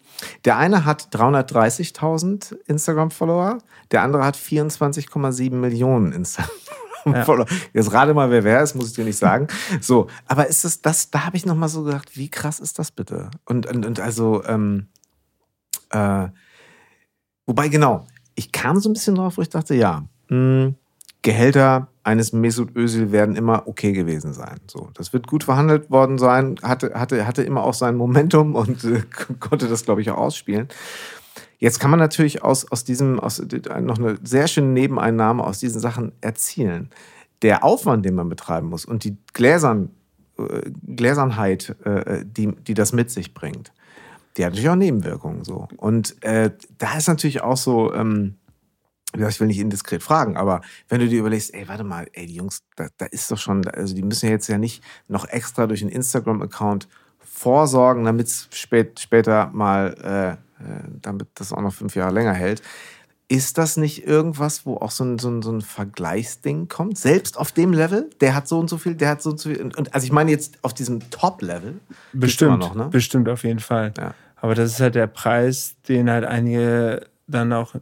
der eine hat 330.000 Instagram-Follower, der andere hat 24,7 Millionen Instagram-Follower. Ja. Jetzt rate mal, wer wer ist, muss ich dir nicht sagen. So, aber ist das, das da habe ich nochmal so gedacht, wie krass ist das bitte? Und, und, und also, ähm, äh, wobei, genau, ich kam so ein bisschen drauf, wo ich dachte, ja, mh, hm, Gehälter eines Mesut Özil werden immer okay gewesen sein. So, das wird gut verhandelt worden sein, hatte, hatte, hatte immer auch sein Momentum und äh, konnte das, glaube ich, auch ausspielen. Jetzt kann man natürlich aus, aus diesem, aus, noch eine sehr schöne Nebeneinnahme aus diesen Sachen erzielen. Der Aufwand, den man betreiben muss und die Gläsern, äh, Gläsernheit, äh, die, die das mit sich bringt, die hat natürlich auch Nebenwirkungen so. Und äh, da ist natürlich auch so, ähm, ich will nicht indiskret fragen, aber wenn du dir überlegst, ey, warte mal, ey, die Jungs, da, da ist doch schon, also die müssen ja jetzt ja nicht noch extra durch einen Instagram-Account vorsorgen, damit es spät, später mal damit das auch noch fünf Jahre länger hält. Ist das nicht irgendwas, wo auch so ein, so, ein, so ein Vergleichsding kommt? Selbst auf dem Level? Der hat so und so viel, der hat so und so viel. Und, also ich meine jetzt auf diesem Top-Level. Bestimmt, noch, ne? bestimmt auf jeden Fall. Ja. Aber das ist halt der Preis, den halt einige dann auch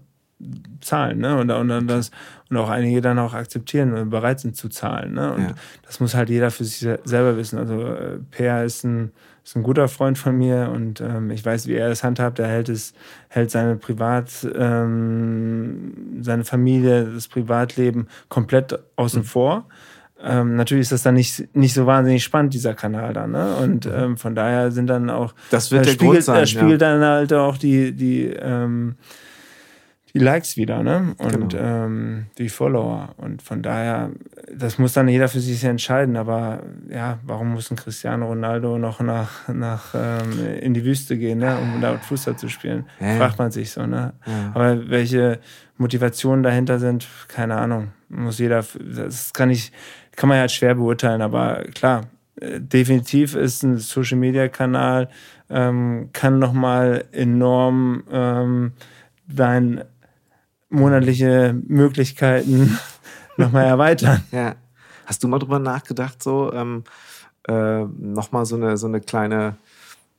zahlen, ne? Und, und, und, das, und auch einige dann auch akzeptieren und bereit sind zu zahlen. Ne? Und ja. das muss halt jeder für sich selber wissen. Also äh, Per ist ein, ist ein guter Freund von mir und ähm, ich weiß, wie er das handhabt. Er hält es, hält seine Privat, ähm, seine Familie, das Privatleben komplett außen mhm. vor. Ähm, natürlich ist das dann nicht, nicht so wahnsinnig spannend, dieser Kanal dann. Ne? Und mhm. ähm, von daher sind dann auch. Das wird der spiegelt, Grund sein. Er spiegelt ja. dann halt auch die, die ähm, die Likes wieder, ne? Und genau. ähm, die Follower. Und von daher, das muss dann jeder für sich entscheiden. Aber ja, warum muss ein Cristiano Ronaldo noch nach, nach ähm, in die Wüste gehen, ne? um dort Fußball zu spielen? Ja. Fragt man sich so, ne? Ja. Aber welche Motivationen dahinter sind, keine Ahnung. Muss jeder, das kann ich, kann man ja halt schwer beurteilen, aber klar, äh, definitiv ist ein Social Media Kanal, ähm, kann nochmal enorm ähm, dein monatliche Möglichkeiten nochmal erweitern. Ja. Hast du mal drüber nachgedacht, so ähm, äh, nochmal so eine, so eine kleine,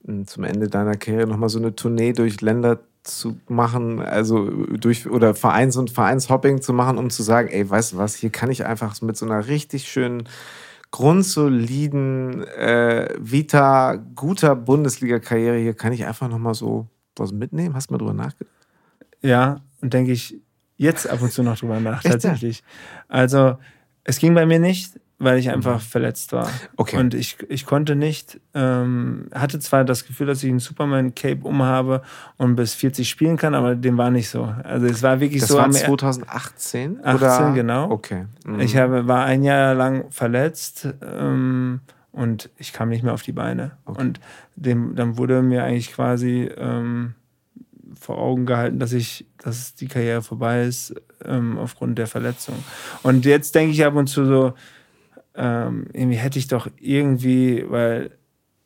hm, zum Ende deiner Karriere, nochmal so eine Tournee durch Länder zu machen, also durch oder Vereins- und Vereinshopping zu machen, um zu sagen, ey, weißt du was, hier kann ich einfach mit so einer richtig schönen, grundsoliden äh, Vita, guter Bundesliga-Karriere, hier kann ich einfach nochmal so was mitnehmen. Hast du mal drüber nachgedacht? Ja, und denke ich jetzt ab und zu noch drüber nach, tatsächlich. Also, es ging bei mir nicht, weil ich einfach mhm. verletzt war. Okay. Und ich, ich konnte nicht, ähm, hatte zwar das Gefühl, dass ich einen Superman-Cape umhabe und bis 40 spielen kann, aber dem war nicht so. Also es war wirklich das so. Das war 2018? 18, oder? genau. Okay. Mhm. Ich habe, war ein Jahr lang verletzt ähm, und ich kam nicht mehr auf die Beine. Okay. Und dem, dann wurde mir eigentlich quasi ähm, vor Augen gehalten, dass ich, dass die Karriere vorbei ist ähm, aufgrund der Verletzung. Und jetzt denke ich ab und zu so, ähm, irgendwie hätte ich doch irgendwie, weil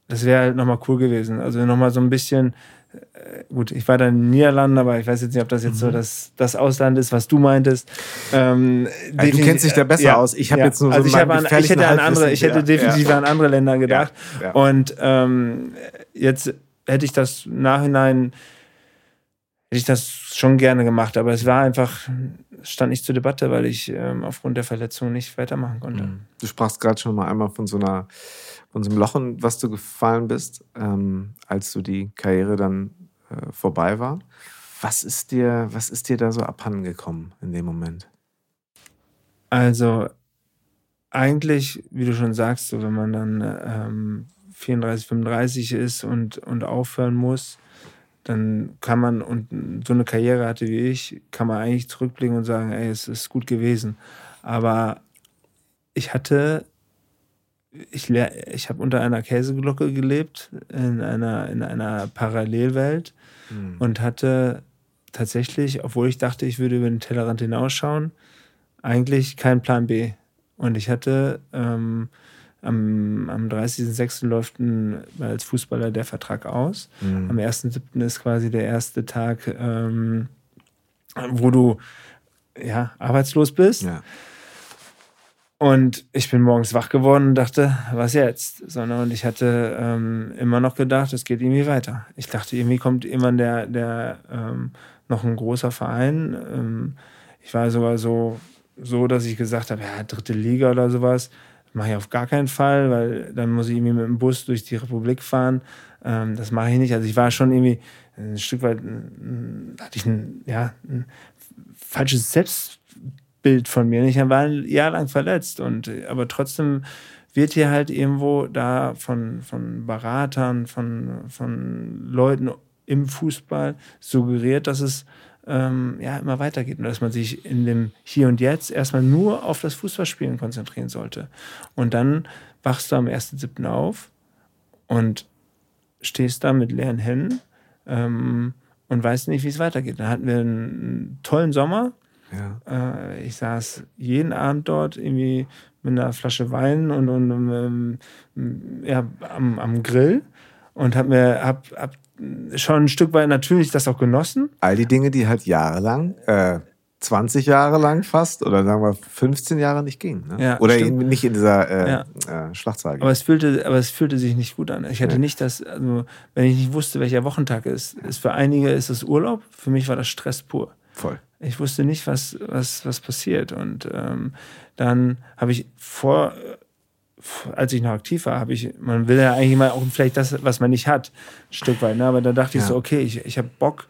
das wäre halt nochmal cool gewesen. Also nochmal so ein bisschen, äh, gut, ich war da in den Niederlanden, aber ich weiß jetzt nicht, ob das jetzt mhm. so das, das Ausland ist, was du meintest. Ähm, ja, du kennst dich da besser ja, aus. Ich habe ja. jetzt nur so also ich, an, ich hätte an andere, ich hätte definitiv an andere Länder gedacht. Und ähm, jetzt hätte ich das Nachhinein hätte ich das schon gerne gemacht, aber es war einfach, stand nicht zur Debatte, weil ich ähm, aufgrund der Verletzung nicht weitermachen konnte. Mhm. Du sprachst gerade schon mal einmal von so einer, von so einem Loch, in was du gefallen bist, ähm, als du die Karriere dann äh, vorbei war. Was ist dir, was ist dir da so abhanden gekommen in dem Moment? Also eigentlich, wie du schon sagst, so wenn man dann ähm, 34, 35 ist und, und aufhören muss, dann kann man, und so eine Karriere hatte wie ich, kann man eigentlich zurückblicken und sagen, ey, es ist gut gewesen. Aber ich hatte, ich, ich habe unter einer Käseglocke gelebt, in einer, in einer Parallelwelt mhm. und hatte tatsächlich, obwohl ich dachte, ich würde über den Tellerrand hinausschauen, eigentlich keinen Plan B. Und ich hatte ähm, am, am 30.06. läuft ein, als Fußballer der Vertrag aus. Mhm. Am 1.07. ist quasi der erste Tag, ähm, wo du ja, arbeitslos bist. Ja. Und ich bin morgens wach geworden und dachte, was jetzt? Sondern und ich hatte ähm, immer noch gedacht, es geht irgendwie weiter. Ich dachte, irgendwie kommt irgendwann der, der ähm, noch ein großer Verein. Ähm, ich war sogar so, so, dass ich gesagt habe, ja, dritte Liga oder sowas mache ich auf gar keinen Fall, weil dann muss ich irgendwie mit dem Bus durch die Republik fahren. Ähm, das mache ich nicht. Also ich war schon irgendwie ein Stück weit, hatte ich ein, ja, ein falsches Selbstbild von mir. Ich war ein Jahr lang verletzt und aber trotzdem wird hier halt irgendwo da von, von Beratern, von, von Leuten im Fußball suggeriert, dass es ähm, ja, immer weitergeht und dass man sich in dem Hier und Jetzt erstmal nur auf das Fußballspielen konzentrieren sollte. Und dann wachst du am 1.7. auf und stehst da mit leeren Händen ähm, und weißt nicht, wie es weitergeht. Dann hatten wir einen tollen Sommer. Ja. Äh, ich saß jeden Abend dort irgendwie mit einer Flasche Wein und, und ähm, ja, am, am Grill und habe mir hab, hab schon ein Stück weit natürlich das auch genossen. All die Dinge, die halt jahrelang, äh, 20 Jahre lang fast oder sagen wir 15 Jahre nicht gingen. Ne? Ja, oder stimmt. nicht in dieser äh, Ja. äh, Schlagzeile. Aber es fühlte, aber es fühlte sich nicht gut an. Ich hatte Ja. nicht das, also wenn ich nicht wusste, welcher Wochentag ist, ist für einige ist es Urlaub, für mich war das Stress pur. Voll. Ich wusste nicht, was, was, was passiert. Und ähm, dann habe ich vor, als ich noch aktiv war, habe ich, man will ja eigentlich mal auch vielleicht das, was man nicht hat, ein Stück weit. Ne? Aber da dachte ich Ja. so, okay, ich, ich habe Bock,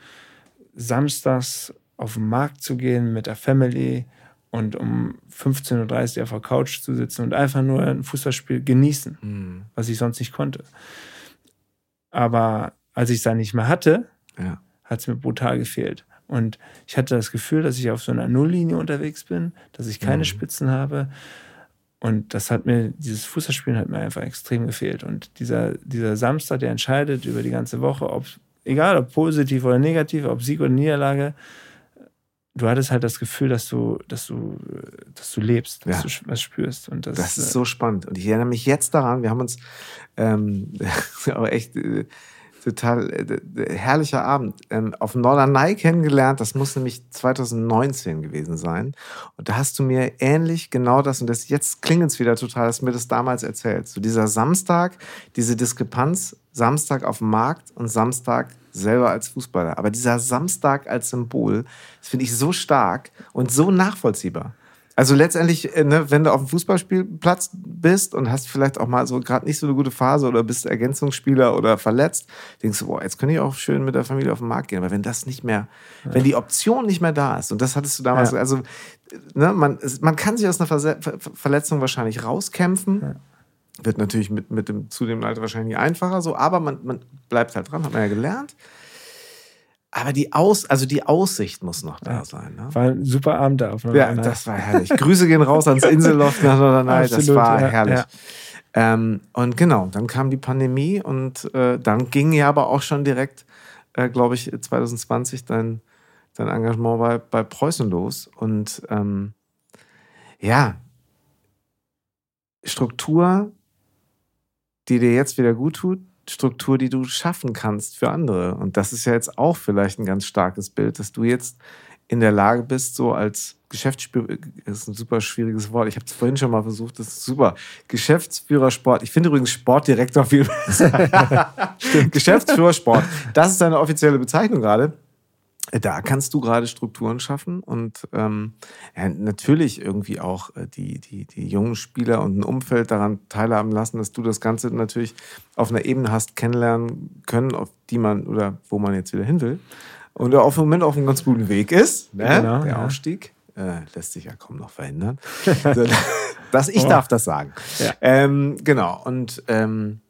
samstags auf den Markt zu gehen mit der Family und um 15.30 Uhr auf der Couch zu sitzen und einfach nur ein Fußballspiel genießen, Mhm. was ich sonst nicht konnte. Aber als ich es dann nicht mehr hatte, Ja. hat es mir brutal gefehlt. Und ich hatte das Gefühl, dass ich auf so einer Nulllinie unterwegs bin, dass ich keine Mhm. Spitzen habe. Und das hat mir, dieses Fußballspielen hat mir einfach extrem gefehlt. Und dieser, dieser Samstag, der entscheidet über die ganze Woche, ob, egal ob positiv oder negativ, ob Sieg oder Niederlage, du hattest halt das Gefühl, dass du, dass du, dass du lebst, dass Ja. du was spürst. Und das, Das ist äh, so spannend. Und ich erinnere mich jetzt daran, wir haben uns ähm, aber echt äh, total äh, herrlicher Abend ähm, auf Norderney kennengelernt. Das muss nämlich 2019 gewesen sein. Und da hast du mir ähnlich genau das, und das jetzt klingelt es wieder total, dass du mir das damals erzählt. So dieser Samstag, diese Diskrepanz, Samstag auf dem Markt und Samstag selber als Fußballer. Aber dieser Samstag als Symbol, das finde ich so stark und so nachvollziehbar. Also letztendlich, äh, ne, wenn du auf dem Fußballspielplatz bist und hast vielleicht auch mal so gerade nicht so eine gute Phase oder bist Ergänzungsspieler oder verletzt, denkst du, boah, jetzt könnte ich auch schön mit der Familie auf den Markt gehen. Aber wenn das nicht mehr, wenn die Option nicht mehr da ist, und das hattest du damals, Ja. also ne, man, man kann sich aus einer Verse Ver Verletzung wahrscheinlich rauskämpfen. Wird natürlich mit, mit dem zunehmenden Alter wahrscheinlich einfacher so, aber man, man bleibt halt dran, hat man ja gelernt. Aber die Aus, also die Aussicht muss noch da Ja. sein. Ne? war ein super Abend da. Auf Ja, Norderney. das war herrlich. Grüße gehen raus ans Inselloft nach Norderney. Das war ja, herrlich. ja. Ähm, und genau, dann kam die Pandemie und äh, dann ging ja aber auch schon direkt, äh, glaube ich, 2020 dein, dein Engagement bei, bei Preußen los. Und ähm, ja, Struktur, die dir jetzt wieder gut tut, Struktur, die du schaffen kannst für andere. Und das ist ja jetzt auch vielleicht ein ganz starkes Bild, dass du jetzt in der Lage bist, so als Geschäftsführer, das ist ein super schwieriges Wort, ich habe es vorhin schon mal versucht, das ist super. Geschäftsführer Sport, ich finde übrigens Sportdirektor viel besser. Geschäftsführer Sport, das ist deine offizielle Bezeichnung gerade. Da kannst du gerade Strukturen schaffen und ähm, ja, natürlich irgendwie auch äh, die, die, die jungen Spieler und ein Umfeld daran teilhaben lassen, dass du das Ganze natürlich auf einer Ebene hast kennenlernen können, auf die man oder wo man jetzt wieder hin will. Und auf dem Moment auf einem ganz guten Weg ist. Ne? Genau, der ja. Aufstieg äh, lässt sich ja kaum noch verhindern. Das, ich Oh. darf das sagen. Ja. Ähm, genau. Und ähm,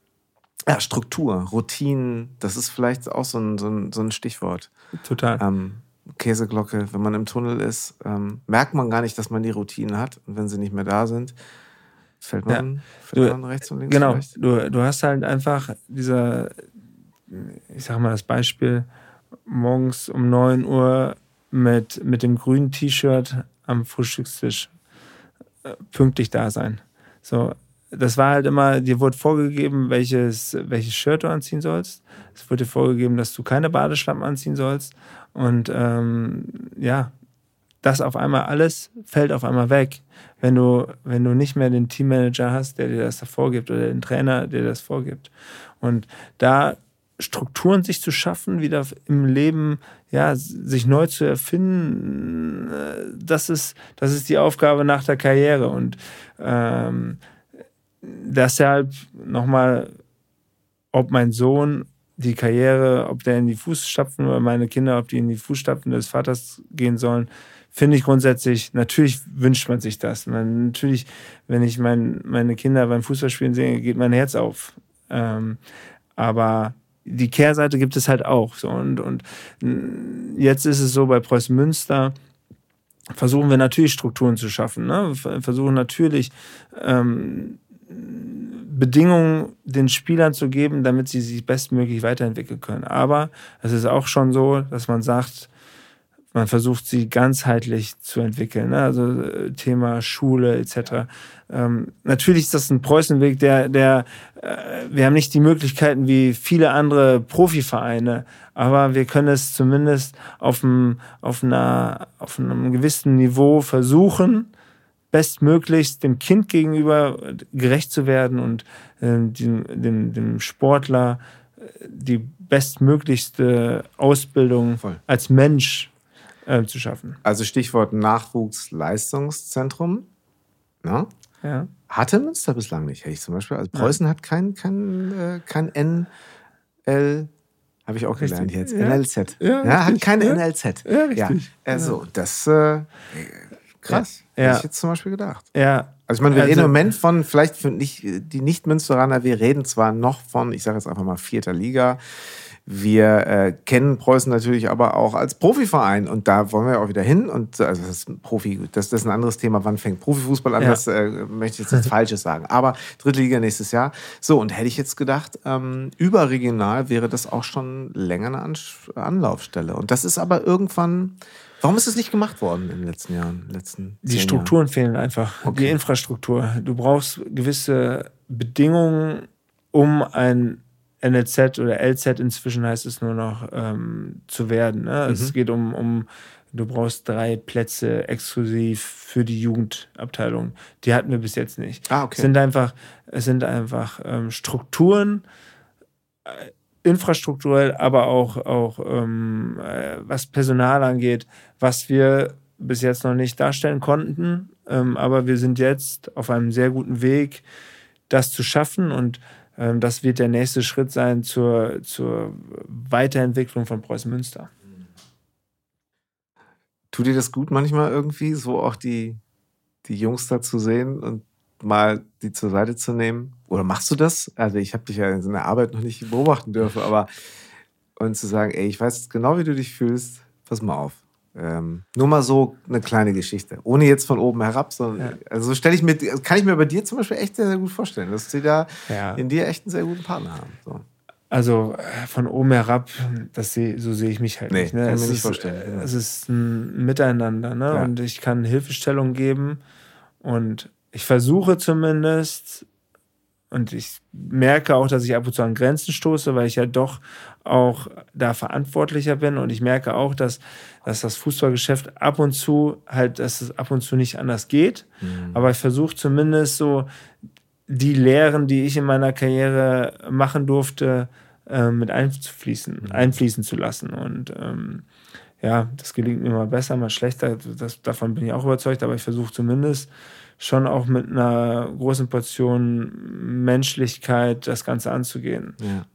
ja, Struktur, Routinen, das ist vielleicht auch so ein, so ein, so ein Stichwort. Total. Ähm, Käseglocke, wenn man im Tunnel ist, ähm, merkt man gar nicht, dass man die Routinen hat. Und wenn sie nicht mehr da sind, fällt man, fällt Du- man rechts und links Genau, vielleicht. du, du hast halt einfach dieser, ich sag mal das Beispiel, morgens um 9 Uhr mit, mit dem grünen T-Shirt am Frühstückstisch äh, pünktlich da sein. So, das war halt immer, dir wurde vorgegeben, welches, welches Shirt du anziehen sollst. Es wurde dir vorgegeben, dass du keine Badeschlappen anziehen sollst. Und ähm, ja, das auf einmal alles fällt auf einmal weg, wenn du, wenn du nicht mehr den Teammanager hast, der dir das da vorgibt oder den Trainer, der dir das vorgibt. Und da Strukturen sich zu schaffen, wieder im Leben, ja, sich neu zu erfinden, äh, das ist, das ist die Aufgabe nach der Karriere. Und ähm, deshalb nochmal, ob mein Sohn die Karriere, ob der in die Fußstapfen oder meine Kinder, ob die in die Fußstapfen des Vaters gehen sollen, finde ich grundsätzlich, natürlich wünscht man sich das. Man, natürlich, wenn ich mein, meine Kinder beim Fußballspielen sehe, geht mein Herz auf. Ähm, aber die Kehrseite gibt es halt auch. So. Und, und jetzt ist es so bei Preußen Münster, versuchen wir natürlich Strukturen zu schaffen. Ne? Versuchen natürlich ähm, Bedingungen den Spielern zu geben, damit sie sich bestmöglich weiterentwickeln können. Aber es ist auch schon so, dass man sagt, man versucht sie ganzheitlich zu entwickeln. Ne? Also äh, Thema Schule etc. Ähm, natürlich ist das ein Preußenweg, der, der, äh, wir haben nicht die Möglichkeiten wie viele andere Profivereine, aber wir können es zumindest auf einem, auf einer, auf einem gewissen Niveau versuchen, bestmöglichst dem Kind gegenüber gerecht zu werden und äh, dem, dem, dem Sportler äh, die bestmöglichste Ausbildung Voll. als Mensch äh, zu schaffen. Also Stichwort Nachwuchsleistungszentrum. Na? Ja. Hatte Münster bislang nicht, hätte ich zum Beispiel. Also Preußen ja. hat kein, kein, äh, kein NL, habe ich auch gelernt jetzt, ja. NLZ. Ja, ja hat kein ja. NLZ. Ja, richtig. Ja, also das äh, krass. Ja. Hätte ich jetzt zum Beispiel gedacht. Ja. Also ich meine, wir also, reden im Moment von, vielleicht für nicht, die Nicht-Münsteraner, wir reden zwar noch von, ich sage jetzt einfach mal vierter Liga, wir äh, kennen Preußen natürlich aber auch als Profiverein und da wollen wir auch wieder hin. Und also das ist Profi, das, das ist ein anderes Thema. Wann fängt Profifußball an? Ja. Das äh, möchte ich jetzt nichts Falsches sagen. Aber dritte Liga nächstes Jahr. So, und hätte ich jetzt gedacht, ähm, überregional wäre das auch schon länger eine An Anlaufstelle. Und das ist aber irgendwann. Warum ist es nicht gemacht worden in den letzten Jahren? Letzten die Strukturen Jahren? fehlen einfach. Okay. Die Infrastruktur. Du brauchst gewisse Bedingungen, um ein NLZ oder LZ inzwischen heißt es nur noch ähm, zu werden. Ne? Mhm. Es geht um, um, du brauchst drei Plätze exklusiv für die Jugendabteilung. Die hatten wir bis jetzt nicht. Ah, okay. Es sind einfach, es sind einfach ähm, Strukturen, äh, infrastrukturell, aber auch, auch ähm, äh, was Personal angeht, was wir bis jetzt noch nicht darstellen konnten. Ähm, aber wir sind jetzt auf einem sehr guten Weg, das zu schaffen und ähm, das wird der nächste Schritt sein zur, zur Weiterentwicklung von Preußen Münster. Tut dir das gut manchmal irgendwie, so auch die, die Jungs da zu sehen und mal die zur Seite zu nehmen? Oder machst du das? Also ich habe dich ja in der Arbeit noch nicht beobachten dürfen, aber und zu sagen, ey, ich weiß genau, wie du dich fühlst, pass mal auf. Ähm, nur mal so eine kleine Geschichte. Ohne jetzt von oben herab, sondern ja. also stelle ich mir, kann ich mir bei dir zum Beispiel echt sehr, sehr gut vorstellen, dass sie da ja. in dir echt einen sehr guten Partner haben. So. Also äh, von oben herab, das seh, so sehe ich mich halt nee, nicht. Ne? Kann es mir nicht ist, vorstellen. Es ist ein Miteinander ne? Ja. und ich kann Hilfestellung geben und ich versuche zumindest und ich merke auch, dass ich ab und zu an Grenzen stoße, weil ich ja doch auch da verantwortlicher bin. Und ich merke auch, dass, dass das Fußballgeschäft ab und zu halt, dass es ab und zu nicht anders geht. Mhm. Aber ich versuche zumindest so die Lehren, die ich in meiner Karriere machen durfte, äh, mit einzufließen, mhm. einfließen zu lassen. Und ähm, ja, das gelingt mir mal besser, mal schlechter. Das, davon bin ich auch überzeugt, aber ich versuche zumindest schon auch mit einer großen Portion Menschlichkeit das Ganze anzugehen. Ja.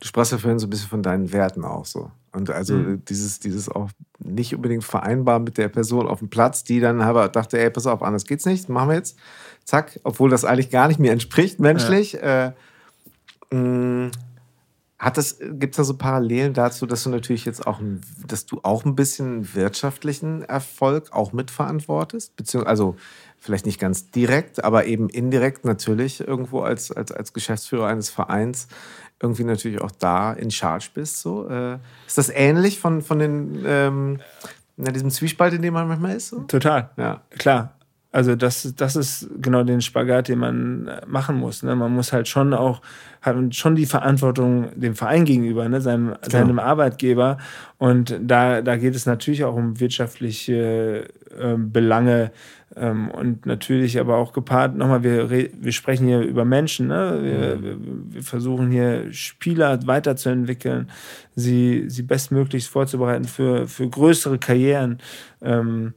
Du sprachst ja vorhin so ein bisschen von deinen Werten auch so. Und also mhm. dieses, dieses auch nicht unbedingt vereinbar mit der Person auf dem Platz, die dann aber dachte, ey, pass auf, anders geht's nicht, machen wir jetzt. Zack, obwohl das eigentlich gar nicht mir entspricht, menschlich. Ja. Äh, mm, hat das, gibt es da so Parallelen dazu, dass du natürlich jetzt auch, dass du auch ein bisschen wirtschaftlichen Erfolg auch mitverantwortest? Beziehungsweise, also vielleicht nicht ganz direkt, aber eben indirekt natürlich irgendwo als, als, als Geschäftsführer eines Vereins irgendwie natürlich auch da in Charge bist. So. Äh, ist das ähnlich von, von den, ähm, na, diesem Zwiespalt, in dem man manchmal ist? So? Total. Ja. Klar. Also das, das ist genau den Spagat, den man äh, machen muss. Ne? Man muss halt schon auch, hat schon die Verantwortung dem Verein gegenüber, ne? seinem, genau. seinem Arbeitgeber. Und da, da geht es natürlich auch um wirtschaftliche äh, Belange und natürlich aber auch gepaart, nochmal, wir, wir sprechen hier über Menschen, ne? wir, mhm. wir, wir versuchen hier Spieler weiterzuentwickeln, sie, sie bestmöglichst vorzubereiten für, für größere Karrieren. Ähm,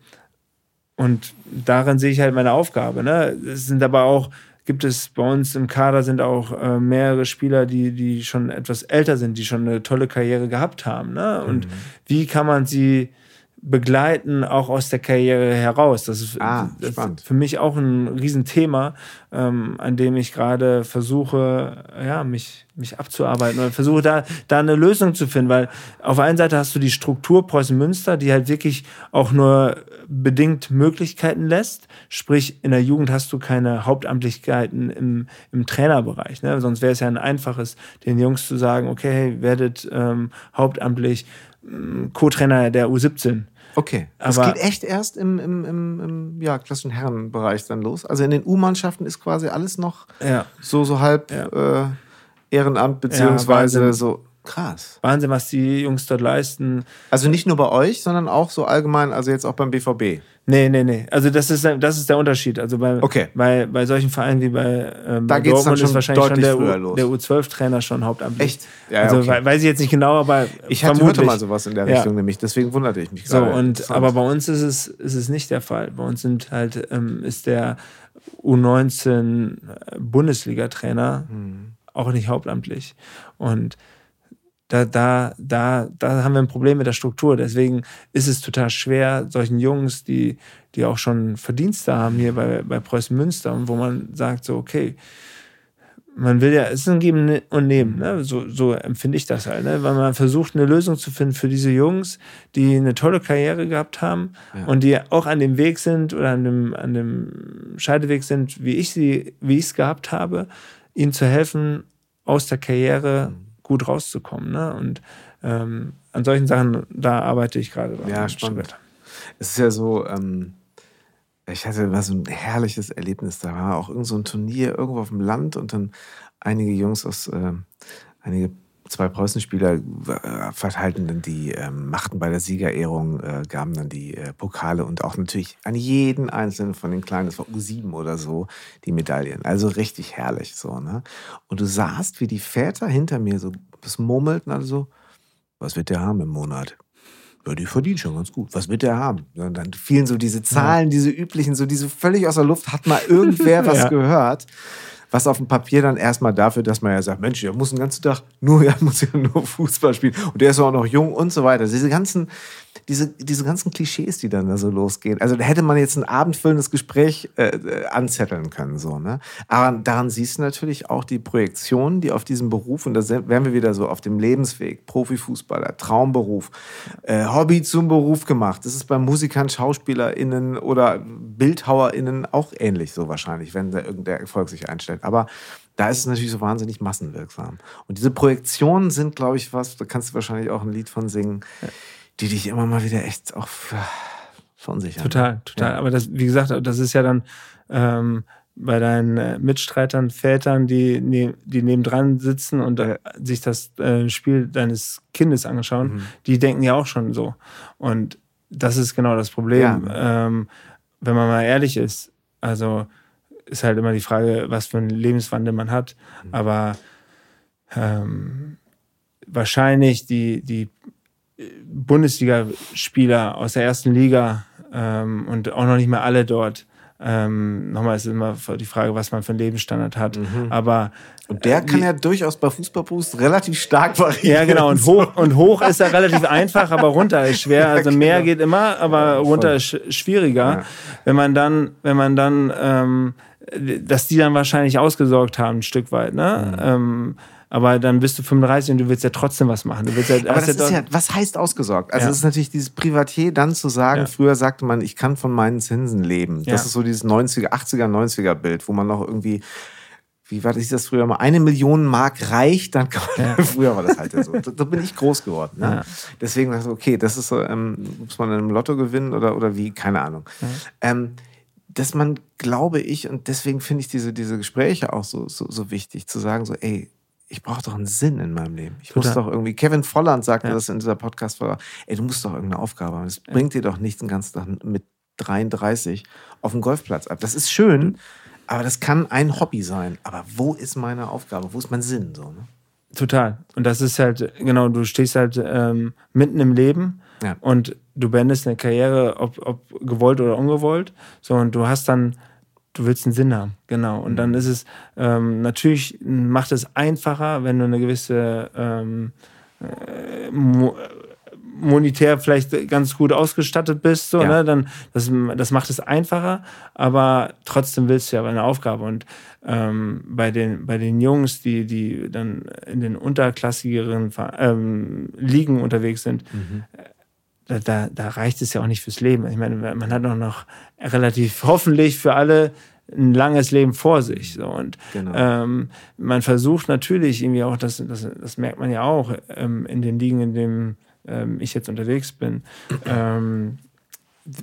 und darin sehe ich halt meine Aufgabe. Ne? Es sind aber auch, gibt es bei uns im Kader sind auch äh, mehrere Spieler, die, die schon etwas älter sind, die schon eine tolle Karriere gehabt haben. Ne? Und mhm. wie kann man sie begleiten, auch aus der Karriere heraus. Das ist, ah, das ist für mich auch ein Riesenthema, ähm, an dem ich gerade versuche, ja, mich, mich abzuarbeiten oder versuche da, da eine Lösung zu finden, weil auf der einen Seite hast du die Struktur Preußen Münster, die halt wirklich auch nur bedingt Möglichkeiten lässt. Sprich, in der Jugend hast du keine Hauptamtlichkeiten im, im Trainerbereich. Ne? Sonst wäre es ja ein einfaches, den Jungs zu sagen, okay, werdet ähm, hauptamtlich Co-Trainer der U17. Okay. Das Aber- geht echt erst im, im, im, im ja, klassischen Herrenbereich dann los. Also in den U-Mannschaften ist quasi alles noch Ja. so, so halb äh, Ehrenamt, beziehungsweise Wahnsinn. so krass. Wahnsinn, was die Jungs dort leisten. Also nicht nur bei euch, sondern auch so allgemein, also jetzt auch beim BVB. Nee, nee, nee. Also das ist, das ist der Unterschied. Also bei, Okay. bei, bei solchen Vereinen wie bei, ähm, Da bei geht's dann Dortmund schon ist wahrscheinlich schon der, U- der U12-Trainer schon hauptamtlich. Echt? Ja, also okay. wei- weiß ich jetzt nicht genau, aber Ich hatte vermutlich. hörte mal sowas in der Ja. Richtung nämlich, deswegen wunderte ich mich So, gerade. und, Interessant. aber bei uns ist es, ist es nicht der Fall. Bei uns sind halt, ähm, ist der U19 Bundesliga-Trainer Hm. auch nicht hauptamtlich. Und da, da, da, da haben wir ein Problem mit der Struktur. Deswegen ist es total schwer, solchen Jungs, die, die auch schon Verdienste haben hier bei, bei Preußen Münster und wo man sagt, so, okay, man will ja, es ist ein Geben und Nehmen, ne? so, so empfinde ich das halt, ne? weil man versucht, eine Lösung zu finden für diese Jungs, die eine tolle Karriere gehabt haben Ja. und die auch an dem Weg sind oder an dem, an dem Scheideweg sind, wie ich sie, wie ich es gehabt habe, ihnen zu helfen, aus der Karriere gut rauszukommen. Ne? Und ähm, an solchen Sachen, da arbeite ich gerade. Ja, spannend. Es ist ja so, ähm, ich hatte mal so ein herrliches Erlebnis. Da war auch irgend so ein Turnier irgendwo auf dem Land und dann einige Jungs aus, ähm, einige zwei Preußenspieler äh, verteilten dann die, ähm, machten bei der Siegerehrung, äh, gaben dann die äh, Pokale und auch natürlich an jeden einzelnen von den Kleinen, das war U7 oder so, die Medaillen. Also richtig herrlich so, ne? Und du sahst, wie die Väter hinter mir so das murmelten, also, was wird der haben im Monat? Ja, die verdienen schon ganz gut. Was wird der haben? Ja, Und dann fielen so diese Zahlen, diese üblichen, so diese völlig aus der Luft. Hat mal irgendwer was Ja. gehört? Was auf dem Papier dann erstmal dafür, dass man ja sagt, Mensch, der muss den ganzen Tag nur, er muss ja nur Fußball spielen und der ist auch noch jung und so weiter. Diese ganzen, diese, diese ganzen Klischees, die dann da so losgehen. Also da hätte man jetzt ein abendfüllendes Gespräch äh, äh, anzetteln können, so, ne? Aber daran siehst du natürlich auch die Projektion, die auf diesem Beruf, und da wären wir wieder so auf dem Lebensweg, Profifußballer, Traumberuf, äh, Hobby zum Beruf gemacht. Das ist bei Musikern, SchauspielerInnen oder BildhauerInnen auch ähnlich so wahrscheinlich, wenn da irgendein Erfolg sich einstellt. Aber da ist es natürlich so wahnsinnig massenwirksam. Und diese Projektionen sind, glaube ich, was, da kannst du wahrscheinlich auch ein Lied von singen, die dich immer mal wieder echt auch verunsichern. Total, total. Ja. Aber das, wie gesagt, das ist ja dann ähm, bei deinen äh, Mitstreitern, Vätern, die, ne, die nebendran sitzen und äh, sich das äh, Spiel deines Kindes anschauen, Mhm. die denken ja auch schon so. Und das ist genau das Problem. Ja. Ähm, wenn man mal ehrlich ist, also ist halt immer die Frage, was für einen Lebenswandel man hat. Mhm. Aber ähm, wahrscheinlich die, die Bundesligaspieler aus der ersten Liga ähm, und auch noch nicht mehr alle dort. Ähm, nochmal ist immer die Frage, was man für einen Lebensstandard hat. Aber Und der äh, kann ja durchaus bei Fußballboost relativ stark variieren. ja, genau. Und hoch, und hoch ist ja relativ einfach, aber runter ist schwer. Also mehr genau. geht immer, aber runter ist sch- schwieriger. Ja. Wenn man dann, wenn man dann, ähm, dass die dann wahrscheinlich ausgesorgt haben, ein Stück weit, ne? Mhm. Ähm, aber dann bist du 35 und du willst ja trotzdem was machen. Du willst ja, Aber das ist dort- ja, was heißt ausgesorgt? Also Ja. es ist natürlich dieses Privatier, dann zu sagen, Ja. früher sagte man, ich kann von meinen Zinsen leben. Ja. Das ist so dieses 90er, 80er, 90er Bild, wo man noch irgendwie, wie war das das früher mal, eine Million Mark reicht, dann kann man, Ja. früher war das halt ja so. Da, da bin ich groß geworden. Ne? Ja. Deswegen dachte ich, okay, das ist so, ähm, muss man im Lotto gewinnen oder, oder wie, keine Ahnung. Ähm, dass man, glaube ich, und deswegen finde ich diese, diese Gespräche auch so, so, so wichtig, zu sagen so, ey, ich brauche doch einen Sinn in meinem Leben. Ich muss Total. doch irgendwie, Kevin Volland sagte Ja. das in dieser Podcast-Folge, ey, du musst doch irgendeine Aufgabe haben. Es bringt dir doch nichts den ganzen Tag mit 33 auf dem Golfplatz ab. Das ist schön, aber das kann ein Hobby sein. Aber wo ist meine Aufgabe? Wo ist mein Sinn? So, ne? Total. Und das ist halt, genau, du stehst halt ähm, mitten im Leben Ja. und du beendest eine Karriere, ob, ob gewollt oder ungewollt. So, und du hast dann, du willst einen Sinn haben, genau. Und Mhm. dann ist es, ähm, natürlich macht es einfacher, wenn du eine gewisse ähm, äh, mo monetär vielleicht ganz gut ausgestattet bist, so, Ja. ne, dann das, das macht es einfacher, aber trotzdem willst du ja eine Aufgabe. Und ähm, bei den bei den Jungs, die die dann in den unterklassigeren ähm, Ligen unterwegs sind, da, da, da reicht es ja auch nicht fürs Leben. Ich meine, man hat auch noch relativ hoffentlich für alle ein langes Leben vor sich. So. Und Genau. ähm, man versucht natürlich irgendwie auch, das, das, das merkt man ja auch ähm, in den Ligen, in dem ähm, ich jetzt unterwegs bin, ähm,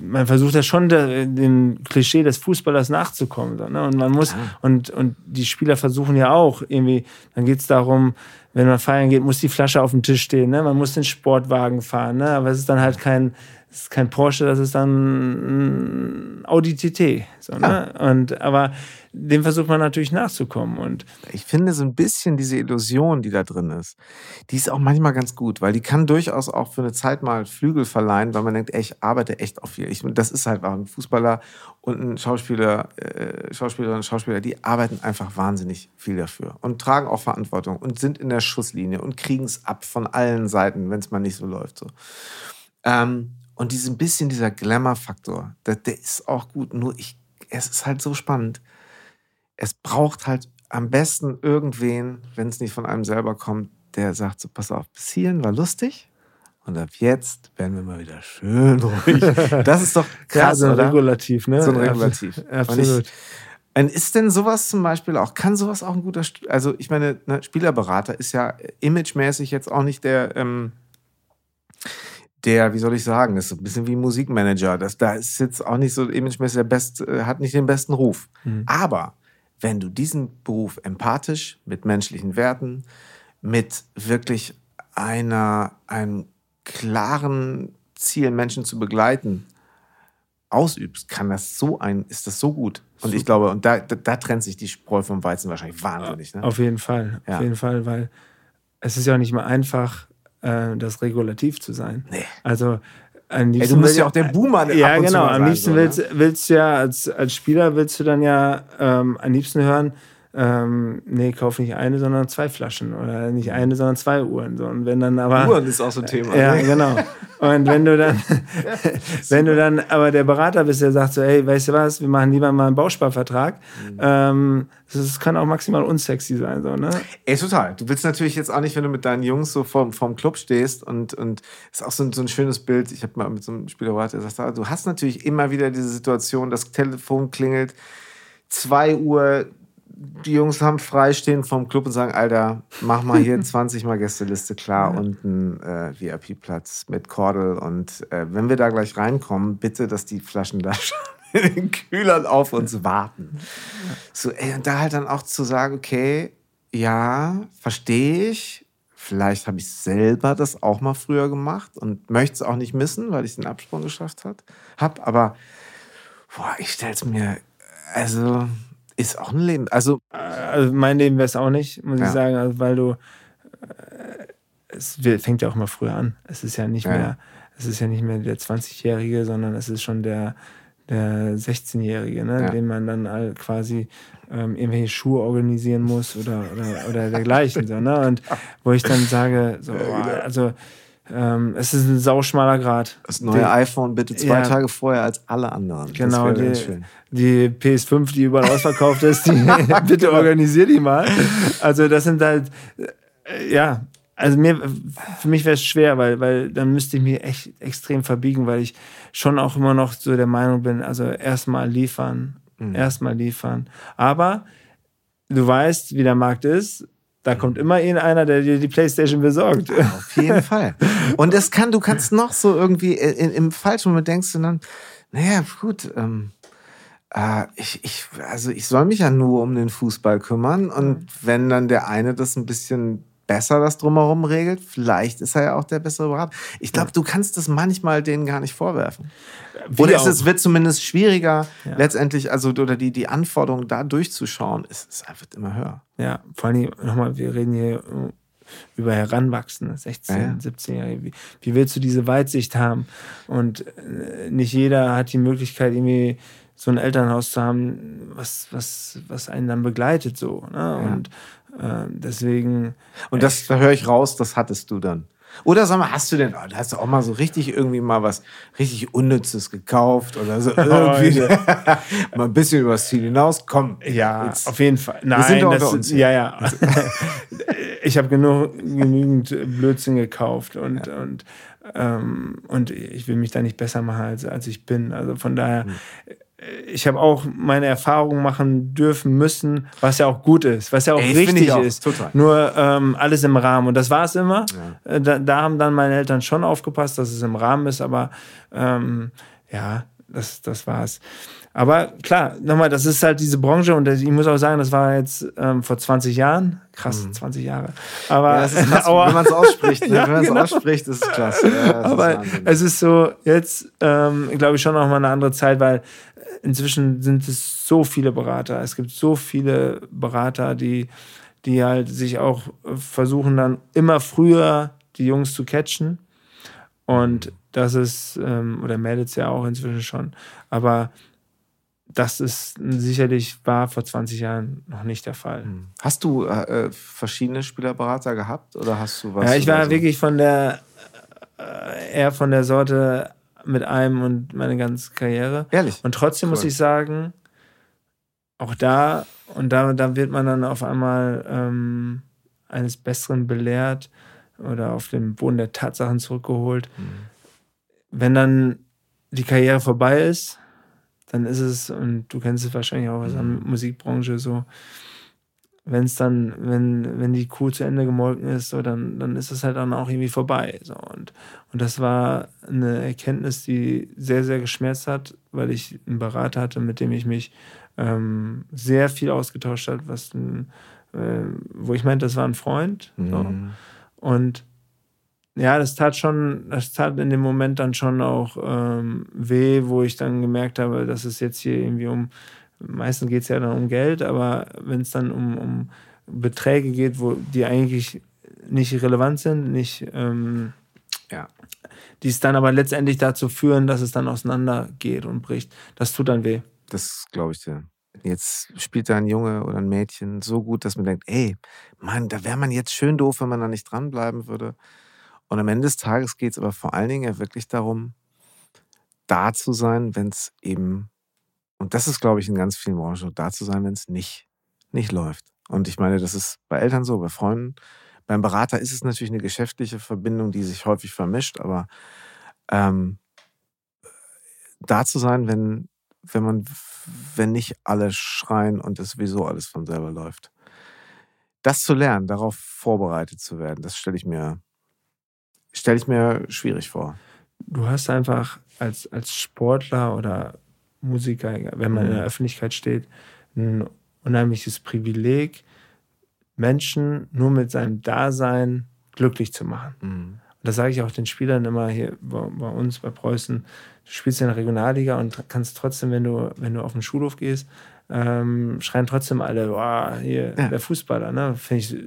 man versucht ja schon dem Klischee des Fußballers nachzukommen. So, ne? Und man muss, ja. und, und die Spieler versuchen ja auch irgendwie, dann geht es darum, wenn man feiern geht, muss die Flasche auf dem Tisch stehen, ne? man muss den Sportwagen fahren, ne? aber es ist dann halt kein, es ist kein Porsche, das ist dann ein Audi TT. So, ne? Ja. Und, aber dem versucht man natürlich nachzukommen. Und ich finde so ein bisschen diese Illusion, die da drin ist, die ist auch manchmal ganz gut, weil die kann durchaus auch für eine Zeit mal Flügel verleihen, weil man denkt, ey, ich arbeite echt auf viel. Ich, das ist halt auch ein Fußballer und ein Schauspieler, äh, Schauspielerinnen und Schauspieler, die arbeiten einfach wahnsinnig viel dafür und tragen auch Verantwortung und sind in der Schusslinie und kriegen es ab von allen Seiten, wenn es mal nicht so läuft. So. Ähm, und diesen bisschen dieser Glamour-Faktor, der, der, ist auch gut. Nur ich, es ist halt so spannend. Es braucht halt am besten irgendwen, wenn es nicht von einem selber kommt, der sagt so, pass auf, bis hierhin war lustig. Und ab jetzt werden wir mal wieder schön ruhig. Das ist doch krass, ja, so ein? Regulativ, ne? So ein Regulativ. Absolut. Und ist denn sowas zum Beispiel auch, kann sowas auch ein guter, also ich meine, ne, Spielerberater ist ja imagemäßig jetzt auch nicht der, ähm, der, wie soll ich sagen, ist so ein bisschen wie ein Musikmanager. Das, da ist jetzt auch nicht so imagemäßig der Best, äh, hat nicht den besten Ruf. Mhm. Aber wenn du diesen Beruf empathisch, mit menschlichen Werten, mit wirklich einer, einem klaren Ziel, Menschen zu begleiten, ausübst, kann das so ein, ist das so gut. Und ich glaube, und da, da, da trennt sich die Spreu vom Weizen wahrscheinlich wahnsinnig. Ne? Auf jeden Fall, ja. auf jeden Fall, weil es ist ja auch nicht mal einfach, äh, das regulativ zu sein. Nee. Also am liebsten Ey, du musst ja auch der Boomer Ja, genau. Am liebsten so, willst, ne? willst du ja als, als Spieler willst du dann ja ähm, am liebsten hören, ähm, nee, kauf nicht eine, sondern zwei Flaschen oder nicht eine, sondern zwei Uhren. So. Und wenn dann aber Uhren ist auch so ein Thema. Ja, ne? genau. Und wenn du dann, wenn du dann aber der Berater bist, der sagt so, hey, weißt du was, wir machen lieber mal einen Bausparvertrag. Mhm. Ähm, das kann auch maximal unsexy sein, so, ne? Ey, total. Du willst natürlich jetzt auch nicht, wenn du mit deinen Jungs so vorm, vorm Club stehst und, und ist auch so ein, so ein schönes Bild. Ich habe mal mit so einem Spieler gehört, der sagt, du hast natürlich immer wieder diese Situation, das Telefon klingelt, zwei Uhr, die Jungs haben freistehen vom Club und sagen, Alter, mach mal hier 20 Mal Gästeliste klar ja. und einen äh, VIP-Platz mit Kordel. Und äh, wenn wir da gleich reinkommen, bitte, dass die Flaschen da schon in den Kühlern auf uns warten. So, ey, und da halt dann auch zu sagen, okay, ja, verstehe ich. Vielleicht habe ich selber das auch mal früher gemacht und möchte es auch nicht missen, weil ich den Absprung geschafft habe. Aber boah, ich stelle es mir, also ist auch ein Leben. Also, also mein Leben wäre es auch nicht, muss ja. ich sagen, also, weil du. Äh, es fängt ja auch mal früher an. Es ist ja nicht ja. mehr, es ist ja nicht mehr der 20-Jährige, sondern es ist schon der, der 16-Jährige, ne? Ja. dem man dann quasi ähm, irgendwelche Schuhe organisieren muss oder, oder, oder dergleichen. so, ne? Und wo ich dann sage, so, oh, also ähm, es ist ein sauschmaler Grad. Das neue die, iPhone bitte zwei ja, Tage vorher als alle anderen. Genau, die, die, PS5, die überall ausverkauft ist, die, bitte genau. organisier die mal. Also das sind halt, äh, ja, also mir, für mich wäre es schwer, weil, weil dann müsste ich mich echt extrem verbiegen, weil ich schon auch immer noch so der Meinung bin, also erstmal liefern, mhm. erstmal liefern. Aber du weißt, wie der Markt ist da kommt immer einer, der dir die Playstation besorgt. Auf jeden Fall. Und es kann, du kannst noch so irgendwie in, im falschen Moment denkst du dann, naja, gut, ähm, äh, ich, ich, also ich soll mich ja nur um den Fußball kümmern. Und wenn dann der eine das ein bisschen besser das drumherum regelt. Vielleicht ist er ja auch der bessere Berater. Ich glaube, du kannst das manchmal denen gar nicht vorwerfen. Wie oder es wird zumindest schwieriger, ja. letztendlich, also oder die, die Anforderungen da durchzuschauen, ist, ist einfach immer höher. Ja, vor allem nochmal, wir reden hier über Heranwachsende, 16, ja. 17-Jährige. Wie, wie willst du diese Weitsicht haben? Und äh, nicht jeder hat die Möglichkeit, irgendwie so ein Elternhaus zu haben, was, was, was einen dann begleitet so. Ne? Ja. Und äh, deswegen. Und das, da höre ich raus, das hattest du dann. Oder sag mal, hast du denn, oh, hast du auch mal so richtig irgendwie mal was richtig Unnützes gekauft oder so irgendwie mal ein bisschen übers Ziel hinaus? Komm. Ja, jetzt. auf jeden Fall. Nein, wir sind das, uns. ja, ja. ich habe genug, genügend Blödsinn gekauft und, ja. und, ähm, und ich will mich da nicht besser machen, als, als ich bin. Also von daher, mhm ich habe auch meine Erfahrungen machen dürfen müssen, was ja auch gut ist, was ja auch Ey, richtig auch, ist. total. Nur ähm, alles im Rahmen. Und das war es immer. Äh, Da, da haben dann meine Eltern schon aufgepasst, dass es im Rahmen ist, aber ähm, ja, das, das war's. Aber klar, nochmal, das ist halt diese Branche und ich muss auch sagen, das war jetzt ähm, vor 20 Jahren. Krass, 20 Jahre. Aber, Mhm. Ja, das ist krass, aber- wenn man es ausspricht. Ne? Ja, wenn man es genau. ausspricht, ist es krass. Ja, ist aber Wahnsinn. es ist so, jetzt ähm, glaube ich schon noch mal eine andere Zeit, weil inzwischen sind es so viele Berater. Es gibt so viele Berater, die, die halt sich auch versuchen, dann immer früher die Jungs zu catchen. Und das ist, ähm, oder meldet es ja auch inzwischen schon. Aber das ist sicherlich war vor 20 Jahren noch nicht der Fall. Hast du äh, äh, verschiedene Spielerberater gehabt oder hast du was? Ja, ich war so? wirklich von der äh, eher von der Sorte mit einem und meine ganze Karriere. Ehrlich? Und trotzdem muss Cool. ich sagen, auch da und da, da wird man dann auf einmal ähm, eines Besseren belehrt oder auf den Boden der Tatsachen zurückgeholt. Mhm. Wenn dann die Karriere vorbei ist, dann ist es, und du kennst es wahrscheinlich auch aus der Mhm. Musikbranche so, wenn es dann, wenn, wenn die Kuh zu Ende gemolken ist, so, dann, dann ist es halt dann auch irgendwie vorbei. So. Und, und das war eine Erkenntnis, die sehr, sehr geschmerzt hat, weil ich einen Berater hatte, mit dem ich mich ähm, sehr viel ausgetauscht habe, was äh, wo ich meinte, das war ein Freund. So. Mhm. Und ja, das tat schon, das tat in dem Moment dann schon auch ähm, weh, wo ich dann gemerkt habe, dass es jetzt hier irgendwie um, meistens geht es ja dann um Geld, aber wenn es dann um, um Beträge geht, wo die eigentlich nicht relevant sind, nicht, ähm, Ja. die es dann aber letztendlich dazu führen, dass es dann auseinandergeht und bricht, das tut dann weh. Das glaube ich dir. Jetzt spielt da ein Junge oder ein Mädchen so gut, dass man denkt, ey, Mann, da wäre man jetzt schön doof, wenn man da nicht dranbleiben würde. Und am Ende des Tages geht es aber vor allen Dingen ja wirklich darum, da zu sein, wenn es eben, und das ist, glaube ich, in ganz vielen Branchen da zu sein, wenn es nicht, nicht läuft. Und ich meine, das ist bei Eltern so, bei Freunden. Beim Berater ist es natürlich eine geschäftliche Verbindung, die sich häufig vermischt, aber ähm, da zu sein, wenn, wenn man, wenn nicht alle schreien und es sowieso alles von selber läuft. Das zu lernen, darauf vorbereitet zu werden, das stelle ich mir, stelle ich mir schwierig vor. du hast einfach als, als Sportler oder Musiker, wenn man in der Öffentlichkeit steht, ein unheimliches Privileg, Menschen nur mit seinem Dasein glücklich zu machen. Und das sage ich auch den Spielern immer hier bei, bei uns, bei Preußen. Du spielst in der Regionalliga und kannst trotzdem, wenn du, wenn du auf den Schulhof gehst, ähm, schreien trotzdem alle, wow, hier, Ja. der Fußballer. Ne? Find ich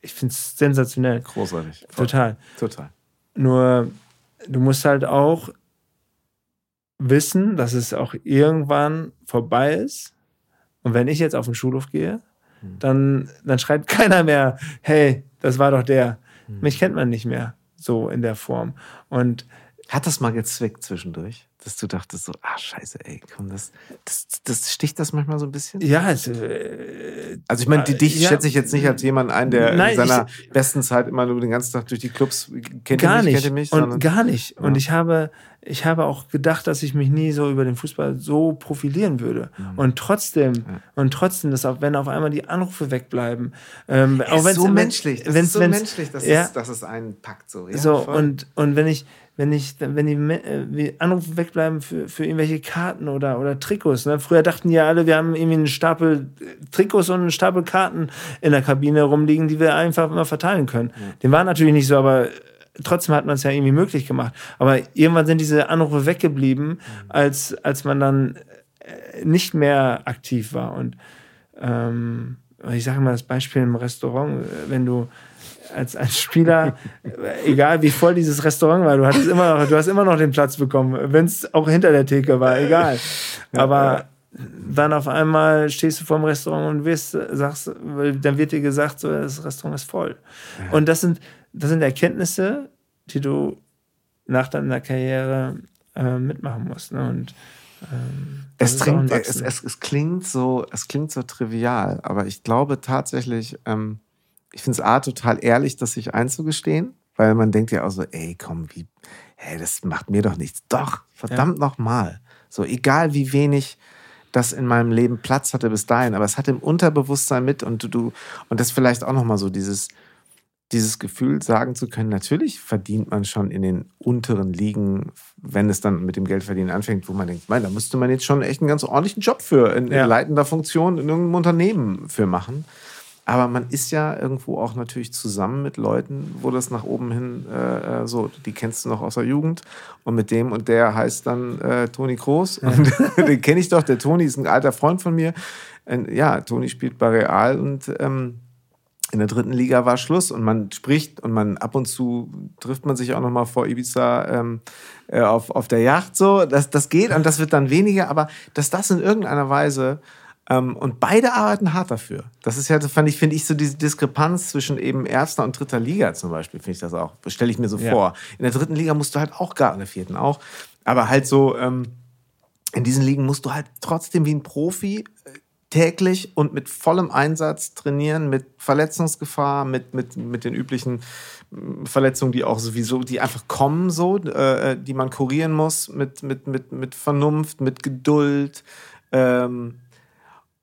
ich finde es sensationell. Großartig. Voll. Total. Total. Nur du musst halt auch wissen, dass es auch irgendwann vorbei ist. Und wenn ich jetzt auf den Schulhof gehe, dann, dann schreit keiner mehr, hey, das war doch der. Mich kennt man nicht mehr so in der Form. Und Hat das mal gezwickt zwischendurch, dass du dachtest so, ah scheiße, ey, komm, das, das, das sticht das manchmal so ein bisschen? ja, es, äh, Also ich meine, dich Ja. schätze ich jetzt nicht als jemand ein, der Nein, in seiner ich- besten Zeit immer nur den ganzen Tag durch die Clubs kennt gar mich, nicht. kennt mich, und sondern gar nicht. Und Ja. ich habe, ich habe auch gedacht, dass ich mich nie so über den Fußball so profilieren würde. Mhm. Und trotzdem, und trotzdem, dass auch wenn auf einmal die Anrufe wegbleiben, ähm, Es auch ist wenn so menschlich, ist so menschlich, dass, ja, es, dass es einen packt so. Ja, so voll. und und wenn ich wenn ich wenn die äh, Anrufe wegbleiben für, für irgendwelche Karten oder oder Trikots ne? früher dachten ja alle wir haben irgendwie einen Stapel äh, Trikots und einen Stapel Karten in der Kabine rumliegen die wir einfach immer verteilen können. Dem war natürlich nicht so aber äh, trotzdem hat man es ja irgendwie möglich gemacht. Aber irgendwann sind diese Anrufe weggeblieben als als man dann nicht mehr aktiv war. Und ähm, ich sage mal das Beispiel im Restaurant, wenn du als, als Spieler, äh, egal wie voll dieses Restaurant war, du hattest immer noch, du hast immer noch den Platz bekommen, wenn es auch hinter der Theke war, egal. Aber dann auf einmal stehst du vor dem Restaurant und wirst, sagst, dann wird dir gesagt, so, das Restaurant ist voll. Und das sind, das sind Erkenntnisse, die du nach deiner Karriere äh, mitmachen musst. Ne? Und ähm, Es, trinkt, es, es, es, klingt so, es klingt so trivial, aber ich glaube tatsächlich, ähm, ich finde es A total ehrlich, das sich einzugestehen, weil man denkt ja auch so, ey, komm, wie, hey, das macht mir doch nichts. Doch, verdammt nochmal. So, egal wie wenig das in meinem Leben Platz hatte bis dahin, aber es hat im Unterbewusstsein mit und du, und das vielleicht auch nochmal so dieses, dieses Gefühl sagen zu können, natürlich verdient man schon in den unteren Ligen, wenn es dann mit dem Geldverdienen anfängt, wo man denkt, mein, da müsste man jetzt schon echt einen ganz ordentlichen Job für in, ja. in leitender Funktion in irgendeinem Unternehmen für machen. Aber man ist ja irgendwo auch natürlich zusammen mit Leuten, wo das nach oben hin äh, äh so, die kennst du noch aus der Jugend. Und mit dem und der heißt dann äh, Toni Kroos. Und den kenne ich doch. Der Toni ist ein alter Freund von mir. Und, ja, Toni spielt bei Real und ähm, in der dritten Liga war Schluss und man spricht und man ab und zu trifft man sich auch noch mal vor Ibiza ähm, äh, auf, auf der Yacht so. Das, das geht und das wird dann weniger, aber dass das in irgendeiner Weise und beide arbeiten hart dafür. Das ist ja, fand ich, finde ich, so diese Diskrepanz zwischen eben erster und dritter Liga zum Beispiel, finde ich das auch. Stelle ich mir so ja. vor. In der dritten Liga musst du halt auch gar, in der vierten auch. Aber halt so, ähm, in diesen Ligen musst du halt trotzdem wie ein Profi äh, täglich und mit vollem Einsatz trainieren, mit Verletzungsgefahr, mit, mit, mit den üblichen mm, Verletzungen, die auch sowieso, die einfach kommen, so, äh, äh, die man kurieren muss, mit, mit, mit, mit Vernunft, mit Geduld. Ähm,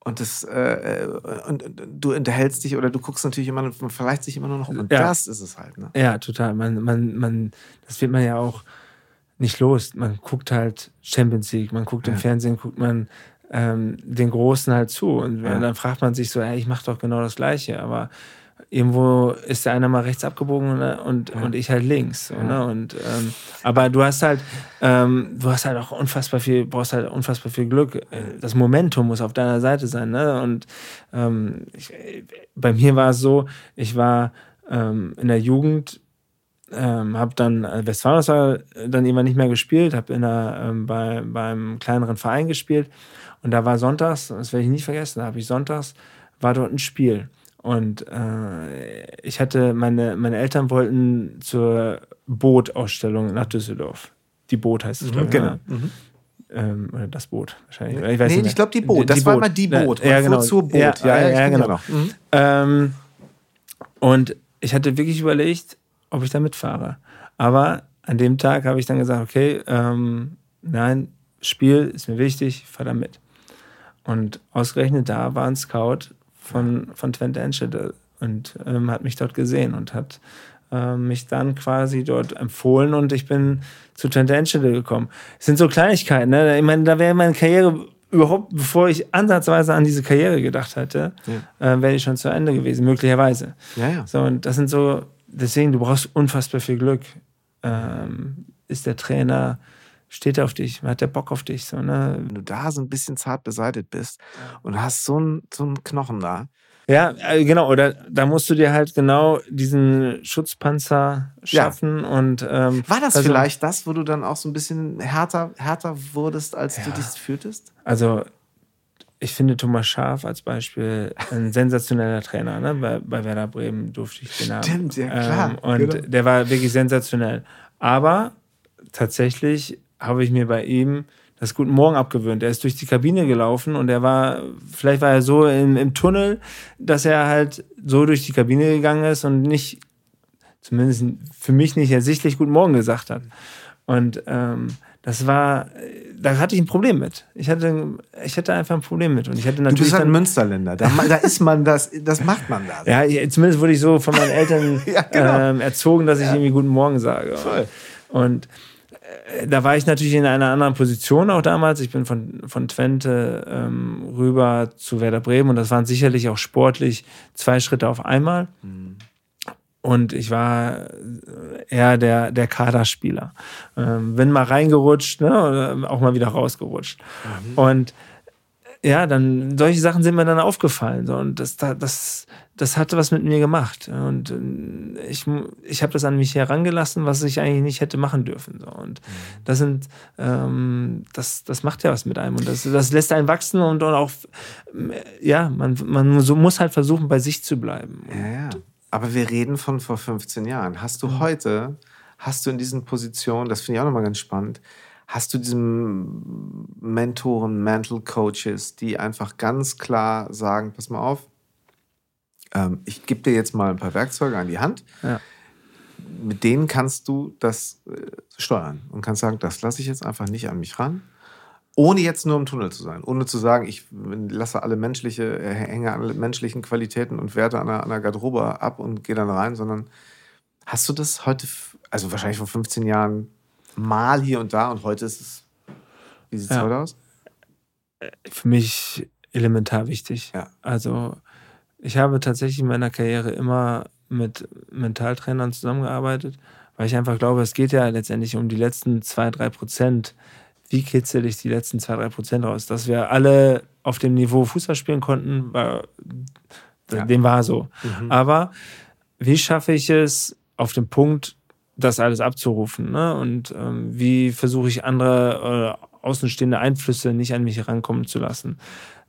und, das, äh, äh, und, und, du unterhältst dich oder du guckst natürlich immer, man verleicht sich immer nur noch um. Und ja. das ist es halt. Ne? Ja, total. Man, man, man, das wird man ja auch nicht los. Man guckt halt Champions League, man guckt ja. im Fernsehen, guckt man ähm, den Großen halt zu. Und ja. dann fragt man sich so, ey, ich mache doch genau das Gleiche. Aber irgendwo ist der eine mal rechts abgebogen ne? und, ja. und ich halt links. So, ne? und, ähm, aber du hast halt, ähm, du hast halt auch unfassbar viel, brauchst halt unfassbar viel Glück. Das Momentum muss auf deiner Seite sein. Ne? Und ähm, ich, bei mir war es so, ich war ähm, in der Jugend ähm, habe dann äh, Westfalen dann irgendwann nicht mehr gespielt, habe in der, ähm, bei, beim kleineren Verein gespielt und da war sonntags, das werde ich nicht vergessen, da habe ich sonntags, war dort ein Spiel und äh, ich hatte, meine, meine Eltern wollten zur Bootausstellung nach Düsseldorf. Die Boot heißt es, mhm, glaube ich. Genau. Mhm. Ähm, oder das Boot wahrscheinlich. Ich weiß nee, ich glaube die Boot. Das die war Boot. mal die Boot. Ja, genau. Zur Boot. Ja, ja, ja, ja genau. Mhm. Ähm, und ich hatte wirklich überlegt, ob ich da mitfahre. Aber an dem Tag habe ich dann gesagt, okay, ähm, nein, Spiel ist mir wichtig, fahr da mit. Und ausgerechnet da war ein Scout von, von Twente Enschede und ähm, hat mich dort gesehen und hat ähm, mich dann quasi dort empfohlen und ich bin zu Twente Enschede gekommen. Es sind so Kleinigkeiten, ne? Ich meine, da wäre meine Karriere überhaupt, bevor ich ansatzweise an diese Karriere gedacht hätte, ja. äh, wäre ich schon zu Ende gewesen, möglicherweise. Ja, ja. So, und das sind so, deswegen, du brauchst unfassbar viel Glück. Ähm, ist der Trainer steht er auf dich, hat der Bock auf dich. So, ne? Wenn du da so ein bisschen zart beseitigt bist und hast so einen so Knochen da. Ja, äh, genau, oder da musst du dir halt genau diesen Schutzpanzer schaffen ja. und ähm, War das also, vielleicht das, wo du dann auch so ein bisschen härter, härter wurdest, als ja. du dich fühltest? Also ich finde Thomas Schaaf als Beispiel ein sensationeller Trainer. Ne? Bei, bei Werder Bremen durfte ich den haben. Stimmt, ja klar. Ähm, und genau. der war wirklich sensationell. Aber tatsächlich habe ich mir bei ihm das Guten Morgen abgewöhnt. Er ist durch die Kabine gelaufen und er war, vielleicht war er so im, im Tunnel, dass er halt so durch die Kabine gegangen ist und nicht, zumindest für mich nicht ersichtlich Guten Morgen gesagt hat. Und ähm, das war, da hatte ich ein Problem mit. Ich hatte, ich hatte einfach ein Problem mit. Und ich hatte natürlich. Du bist halt ein Münsterländer. Da, da, ist man das, das macht man da. Ja, zumindest wurde ich so von meinen Eltern ja, genau. ähm, erzogen, dass ich ja. irgendwie Guten Morgen sage. Voll. Und da war ich natürlich in einer anderen Position auch damals. Ich bin von, von Twente ähm, rüber zu Werder Bremen und das waren sicherlich auch sportlich zwei Schritte auf einmal. Mhm. Und ich war eher der, der Kaderspieler. Ähm, bin mal reingerutscht, ne, auch mal wieder rausgerutscht. Mhm. Und ja, dann solche Sachen sind mir dann aufgefallen. So, und das, das, das hatte was mit mir gemacht. Und äh, ich, ich habe das an mich herangelassen, was ich eigentlich nicht hätte machen dürfen. So. Und mhm. das sind, ähm, das, das macht ja was mit einem. Und das, das lässt einen wachsen und, und auch, ja, man, man so muss halt versuchen, bei sich zu bleiben. Ja, ja. Aber wir reden von vor 15 Jahren. Hast du mhm. heute, hast du in diesen Positionen, das finde ich auch nochmal ganz spannend, hast du diesen Mentoren, Mental Coaches, die einfach ganz klar sagen, pass mal auf, ähm, ich gebe dir jetzt mal ein paar Werkzeuge an die Hand. Ja. Mit denen kannst du das äh, steuern und kannst sagen, das lasse ich jetzt einfach nicht an mich ran. ohne jetzt nur im Tunnel zu sein, ohne zu sagen, ich lasse alle menschliche, äh, hänge alle menschlichen Qualitäten und Werte an der, an der Garderobe ab und gehe dann rein, sondern hast du das heute, also wahrscheinlich vor 15 Jahren mal hier und da und heute ist es, wie sieht es ja. heute aus? Für mich elementar wichtig. Ja. Also ich habe tatsächlich in meiner Karriere immer mit Mentaltrainern zusammengearbeitet, weil ich einfach glaube, es geht ja letztendlich um die letzten zwei, drei Prozent wie kitzel ich die letzten zwei, drei Prozent raus? Dass wir alle auf dem Niveau Fußball spielen konnten, war, ja. dem war so. Mhm. Aber wie schaffe ich es auf dem Punkt, das alles abzurufen? Ne? Und ähm, wie versuche ich andere äh, außenstehende Einflüsse nicht an mich herankommen zu lassen?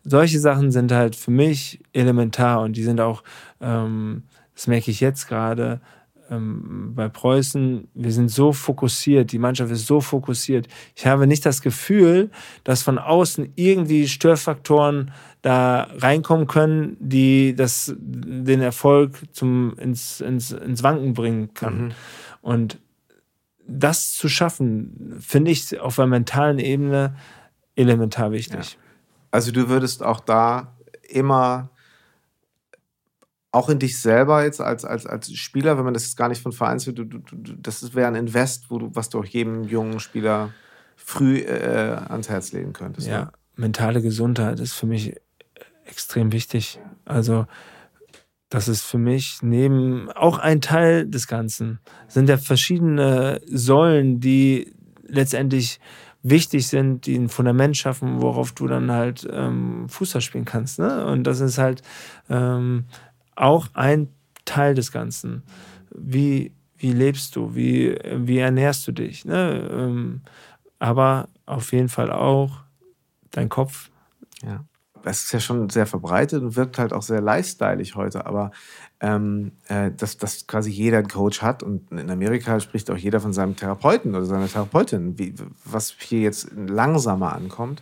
Solche Sachen sind halt für mich elementar und die sind auch, ähm, das merke ich jetzt gerade, ähm, bei Preußen, wir sind so fokussiert, die Mannschaft ist so fokussiert. Ich habe nicht das Gefühl, dass von außen irgendwie Störfaktoren da reinkommen können, die das, den Erfolg zum, ins, ins, ins Wanken bringen kann. Mhm. Und das zu schaffen, finde ich auf einer mentalen Ebene elementar wichtig. Ja. Also du würdest auch da immer auch in dich selber jetzt als, als, als Spieler, wenn man das jetzt gar nicht von Vereins du, du, du, das wäre ein Invest, wo du, was du auch jedem jungen Spieler früh äh, ans Herz legen könntest. Ja, ne? mentale Gesundheit ist für mich extrem wichtig. Also das ist für mich neben auch ein Teil des Ganzen. Sind ja verschiedene Säulen, die letztendlich wichtig sind, die ein Fundament schaffen, worauf du dann halt ähm, Fußball spielen kannst. Ne? Und das ist halt ähm, auch ein Teil des Ganzen. Wie, wie lebst du? Wie, wie ernährst du dich? Ne? Ähm, aber auf jeden Fall auch dein Kopf. Ja. Das ist ja schon sehr verbreitet und wirkt halt auch sehr lifestyleig heute, aber ähm, äh, dass, dass quasi jeder einen Coach hat und in Amerika spricht auch jeder von seinem Therapeuten oder seiner Therapeutin, wie, was hier jetzt langsamer ankommt.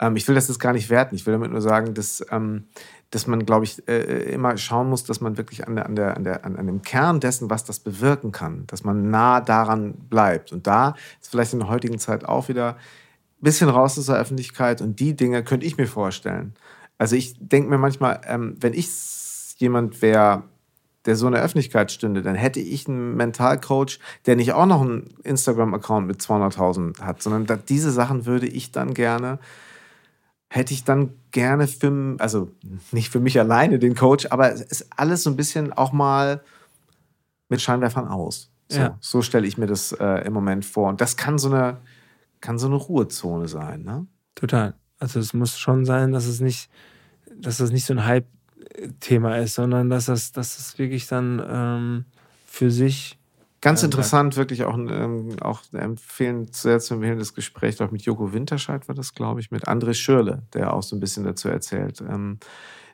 Ähm, ich will das jetzt gar nicht werten, ich will damit nur sagen, dass ähm, dass man, glaube ich, äh, äh, immer schauen muss, dass man wirklich an, der, an, der, an, der, an dem Kern dessen, was das bewirken kann, dass man nah daran bleibt. Und da ist vielleicht in der heutigen Zeit auch wieder bisschen raus aus der Öffentlichkeit und die Dinge könnte ich mir vorstellen. Also ich denke mir manchmal, ähm, wenn ich jemand wäre, der so in der Öffentlichkeit stünde, dann hätte ich einen Mentalcoach, der nicht auch noch einen Instagram-Account mit 200.000 hat, sondern diese Sachen würde ich dann gerne hätte ich dann gerne für, also nicht für mich alleine den Coach, aber es ist alles so ein bisschen auch mal mit Scheinwerfern aus. So, ja. so stelle ich mir das äh, im Moment vor. Und das kann so eine, kann so eine Ruhezone sein, ne? Total. Also es muss schon sein, dass es nicht, dass das nicht so ein Hype-Thema ist, sondern dass das, dass das wirklich dann ähm, für sich Ganz interessant, wirklich auch, ähm, auch empfehlen, sehr zu empfehlen, das Gespräch auch mit Joko Winterscheid war das, glaube ich, mit André Schürle, der auch so ein bisschen dazu erzählt, ähm,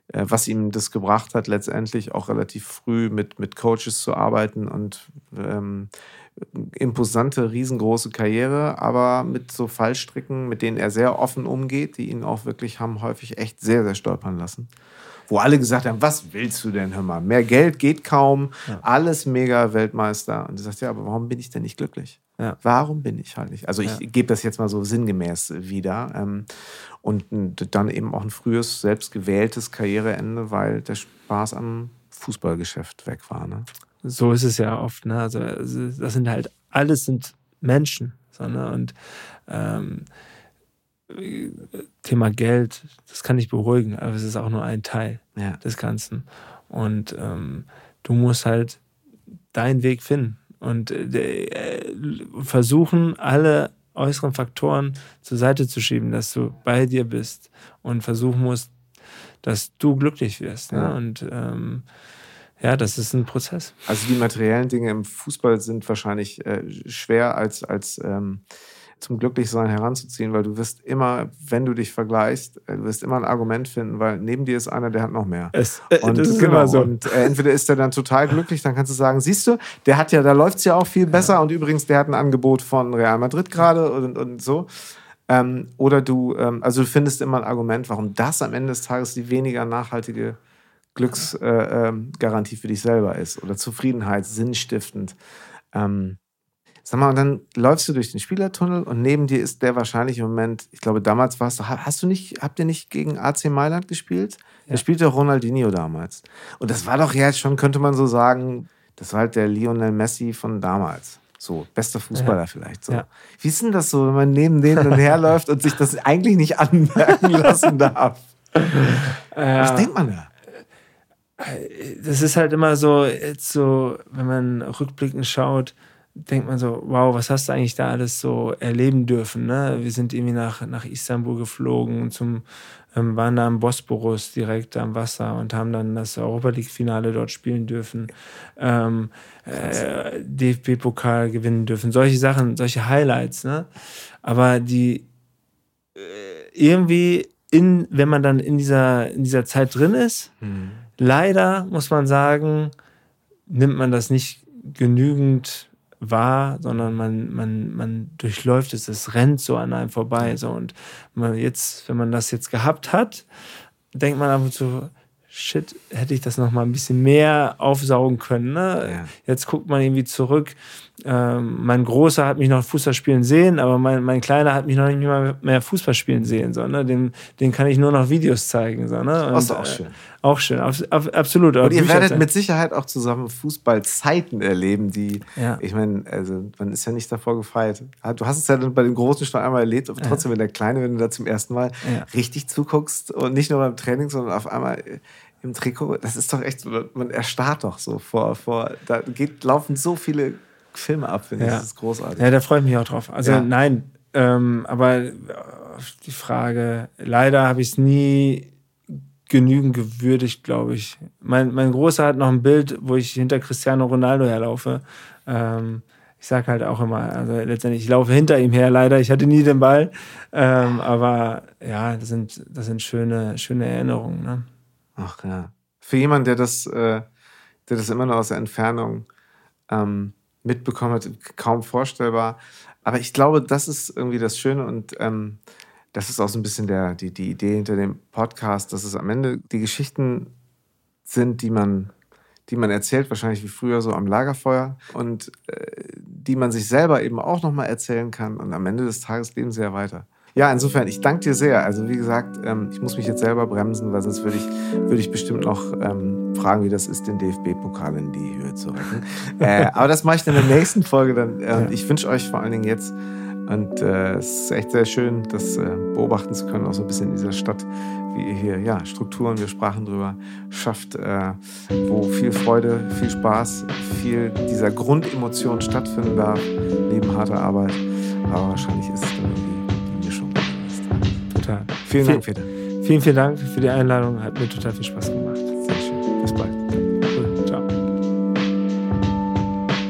äh, was ihm das gebracht hat, letztendlich auch relativ früh mit, mit Coaches zu arbeiten und ähm, imposante, riesengroße Karriere, aber mit so Fallstricken, mit denen er sehr offen umgeht, die ihn auch wirklich haben häufig echt sehr, sehr stolpern lassen wo alle gesagt haben, was willst du denn, hör mal, mehr Geld geht kaum, ja. alles mega Weltmeister. Und du sagst, ja, aber warum bin ich denn nicht glücklich? Ja. Warum bin ich halt nicht? Also ich ja. gebe das jetzt mal so sinngemäß wieder. Ähm, und dann eben auch ein frühes, selbstgewähltes Karriereende, weil der Spaß am Fußballgeschäft weg war. Ne? So ist es ja oft. Ne? Also das sind halt, alles sind Menschen. So, ne? Und ähm, Thema Geld, das kann dich beruhigen, aber es ist auch nur ein Teil ja. des Ganzen. Und ähm, du musst halt deinen Weg finden und äh, versuchen, alle äußeren Faktoren zur Seite zu schieben, dass du bei dir bist und versuchen musst, dass du glücklich wirst. Ne? Ja. Und ähm, ja, das ist ein Prozess. Also die materiellen Dinge im Fußball sind wahrscheinlich äh, schwer als, als ähm zum Glücklichsein heranzuziehen, weil du wirst immer, wenn du dich vergleichst, äh, du wirst immer ein Argument finden, weil neben dir ist einer, der hat noch mehr. Es, äh, und, das ist genau, immer so. Und äh, entweder ist er dann total glücklich, dann kannst du sagen, siehst du, der hat ja, da läuft es ja auch viel besser ja. und übrigens, der hat ein Angebot von Real Madrid gerade und, und so. Ähm, oder du, ähm, also du findest immer ein Argument, warum das am Ende des Tages die weniger nachhaltige Glücksgarantie äh, für dich selber ist oder Zufriedenheit, sinnstiftend. Ähm, Sag mal, und dann läufst du durch den Spielertunnel und neben dir ist der wahrscheinlich im Moment, ich glaube, damals warst du, hast du nicht, habt ihr nicht gegen AC Mailand gespielt? Ja. Da spielte Ronaldinho damals. Und das war doch jetzt schon, könnte man so sagen, das war halt der Lionel Messi von damals. So, bester Fußballer ja. vielleicht. So. Ja. Wie ist denn das so, wenn man neben denen herläuft und sich das eigentlich nicht anmerken lassen darf? Was denkt man da? Das ist halt immer so, jetzt so, wenn man rückblickend schaut, denkt man so, wow, was hast du eigentlich da alles so erleben dürfen? Ne? Wir sind irgendwie nach, nach Istanbul geflogen, zum, ähm, waren da am Bosporus direkt am Wasser und haben dann das Europa League-Finale dort spielen dürfen, ähm, äh, DFB-Pokal gewinnen dürfen, solche Sachen, solche Highlights. Ne? Aber die äh, irgendwie, in, wenn man dann in dieser, in dieser Zeit drin ist, mhm. Leider muss man sagen, nimmt man das nicht genügend wahr, sondern man, man, man durchläuft es, es rennt so an einem vorbei. So. Und man jetzt, wenn man das jetzt gehabt hat, denkt man ab und zu, shit, hätte ich das noch mal ein bisschen mehr aufsaugen können. Ne? Ja. Jetzt guckt man irgendwie zurück. Ähm, mein Großer hat mich noch Fußball spielen sehen, aber mein, mein Kleiner hat mich noch nicht mal mehr Fußball spielen sehen. So, ne? den, den kann ich nur noch Videos zeigen. So, ne? Und, das ist auch schön. Äh, auch schön, absolut. Und ihr werdet mit Sicherheit auch zusammen Fußballzeiten erleben, die, ja. ich meine, also man ist ja nicht davor gefeit. Ah, du hast es ja dann bei dem Großen schon einmal erlebt, aber trotzdem, wenn der Kleine, wenn du da zum ersten Mal ja. richtig zuguckst und nicht nur beim Training, sondern auf einmal im Trikot, das ist doch echt man erstarrt doch so vor, vor da geht, laufen so viele Filme ab, finde ich, das ist großartig. Ja, da freue ich mich auch drauf. Also nein, ähm, aber die Frage, leider habe ich es nie genügend gewürdigt, glaube ich. Mein, mein Großer hat noch ein Bild, wo ich hinter Cristiano Ronaldo herlaufe. Ähm, ich sage halt auch immer, also letztendlich, ich laufe hinter ihm her, leider. Ich hatte nie den Ball. Ähm, aber ja, das sind, das sind schöne, schöne Erinnerungen. Ne? Ach ja. Für jemanden, der das, äh, der das immer nur aus der Entfernung ähm, mitbekommen hat, kaum vorstellbar. Aber ich glaube, das ist irgendwie das Schöne und ähm, das ist auch so ein bisschen der, die, die Idee hinter dem Podcast, dass es am Ende die Geschichten sind, die man, die man erzählt, wahrscheinlich wie früher so am Lagerfeuer und äh, die man sich selber eben auch nochmal erzählen kann und am Ende des Tages leben sie ja weiter. Ja, insofern, ich danke dir sehr. Also wie gesagt, ähm, ich muss mich jetzt selber bremsen, weil sonst würde ich, würde ich bestimmt noch ähm, fragen, wie das ist, den DFB-Pokal in die Höhe zu rücken. äh, aber das mache ich dann in der nächsten Folge. Dann, äh, ich wünsche euch vor allen Dingen jetzt und äh, es ist echt sehr schön, das äh, beobachten zu können, auch so ein bisschen in dieser Stadt, wie ihr hier ja, Strukturen, wir sprachen drüber, schafft, äh, wo viel Freude, viel Spaß, viel dieser Grundemotion stattfinden darf, neben harter Arbeit. Aber wahrscheinlich ist es dann. Total. Vielen Dank, Peter. Vielen, vielen Dank für die Einladung. Hat mir total viel Spaß gemacht. Sehr schön. Bis bald.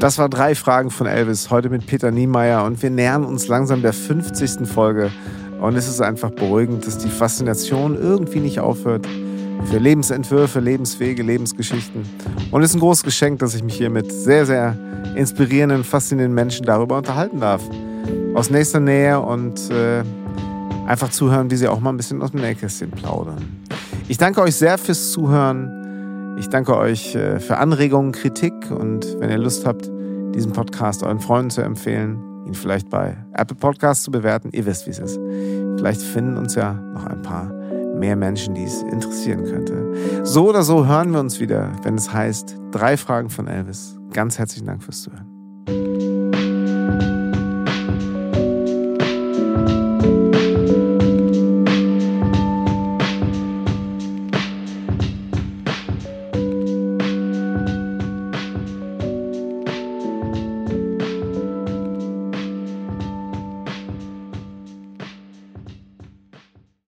Das war drei Fragen von Elvis, heute mit Peter Niemeyer und wir nähern uns langsam der 50. Folge. Und es ist einfach beruhigend, dass die Faszination irgendwie nicht aufhört für Lebensentwürfe, Lebenswege, Lebensgeschichten. Und es ist ein großes Geschenk, dass ich mich hier mit sehr, sehr inspirierenden, faszinierenden Menschen darüber unterhalten darf. Aus nächster Nähe und äh, einfach zuhören, wie sie auch mal ein bisschen aus dem Nähkästchen plaudern. Ich danke euch sehr fürs Zuhören. Ich danke euch äh, für Anregungen, Kritik und wenn ihr Lust habt, diesen Podcast euren Freunden zu empfehlen, ihn vielleicht bei Apple Podcasts zu bewerten. Ihr wisst, wie es ist. Vielleicht finden uns ja noch ein paar mehr Menschen, die es interessieren könnte. So oder so hören wir uns wieder, wenn es heißt Drei Fragen von Elvis. Ganz herzlichen Dank fürs Zuhören.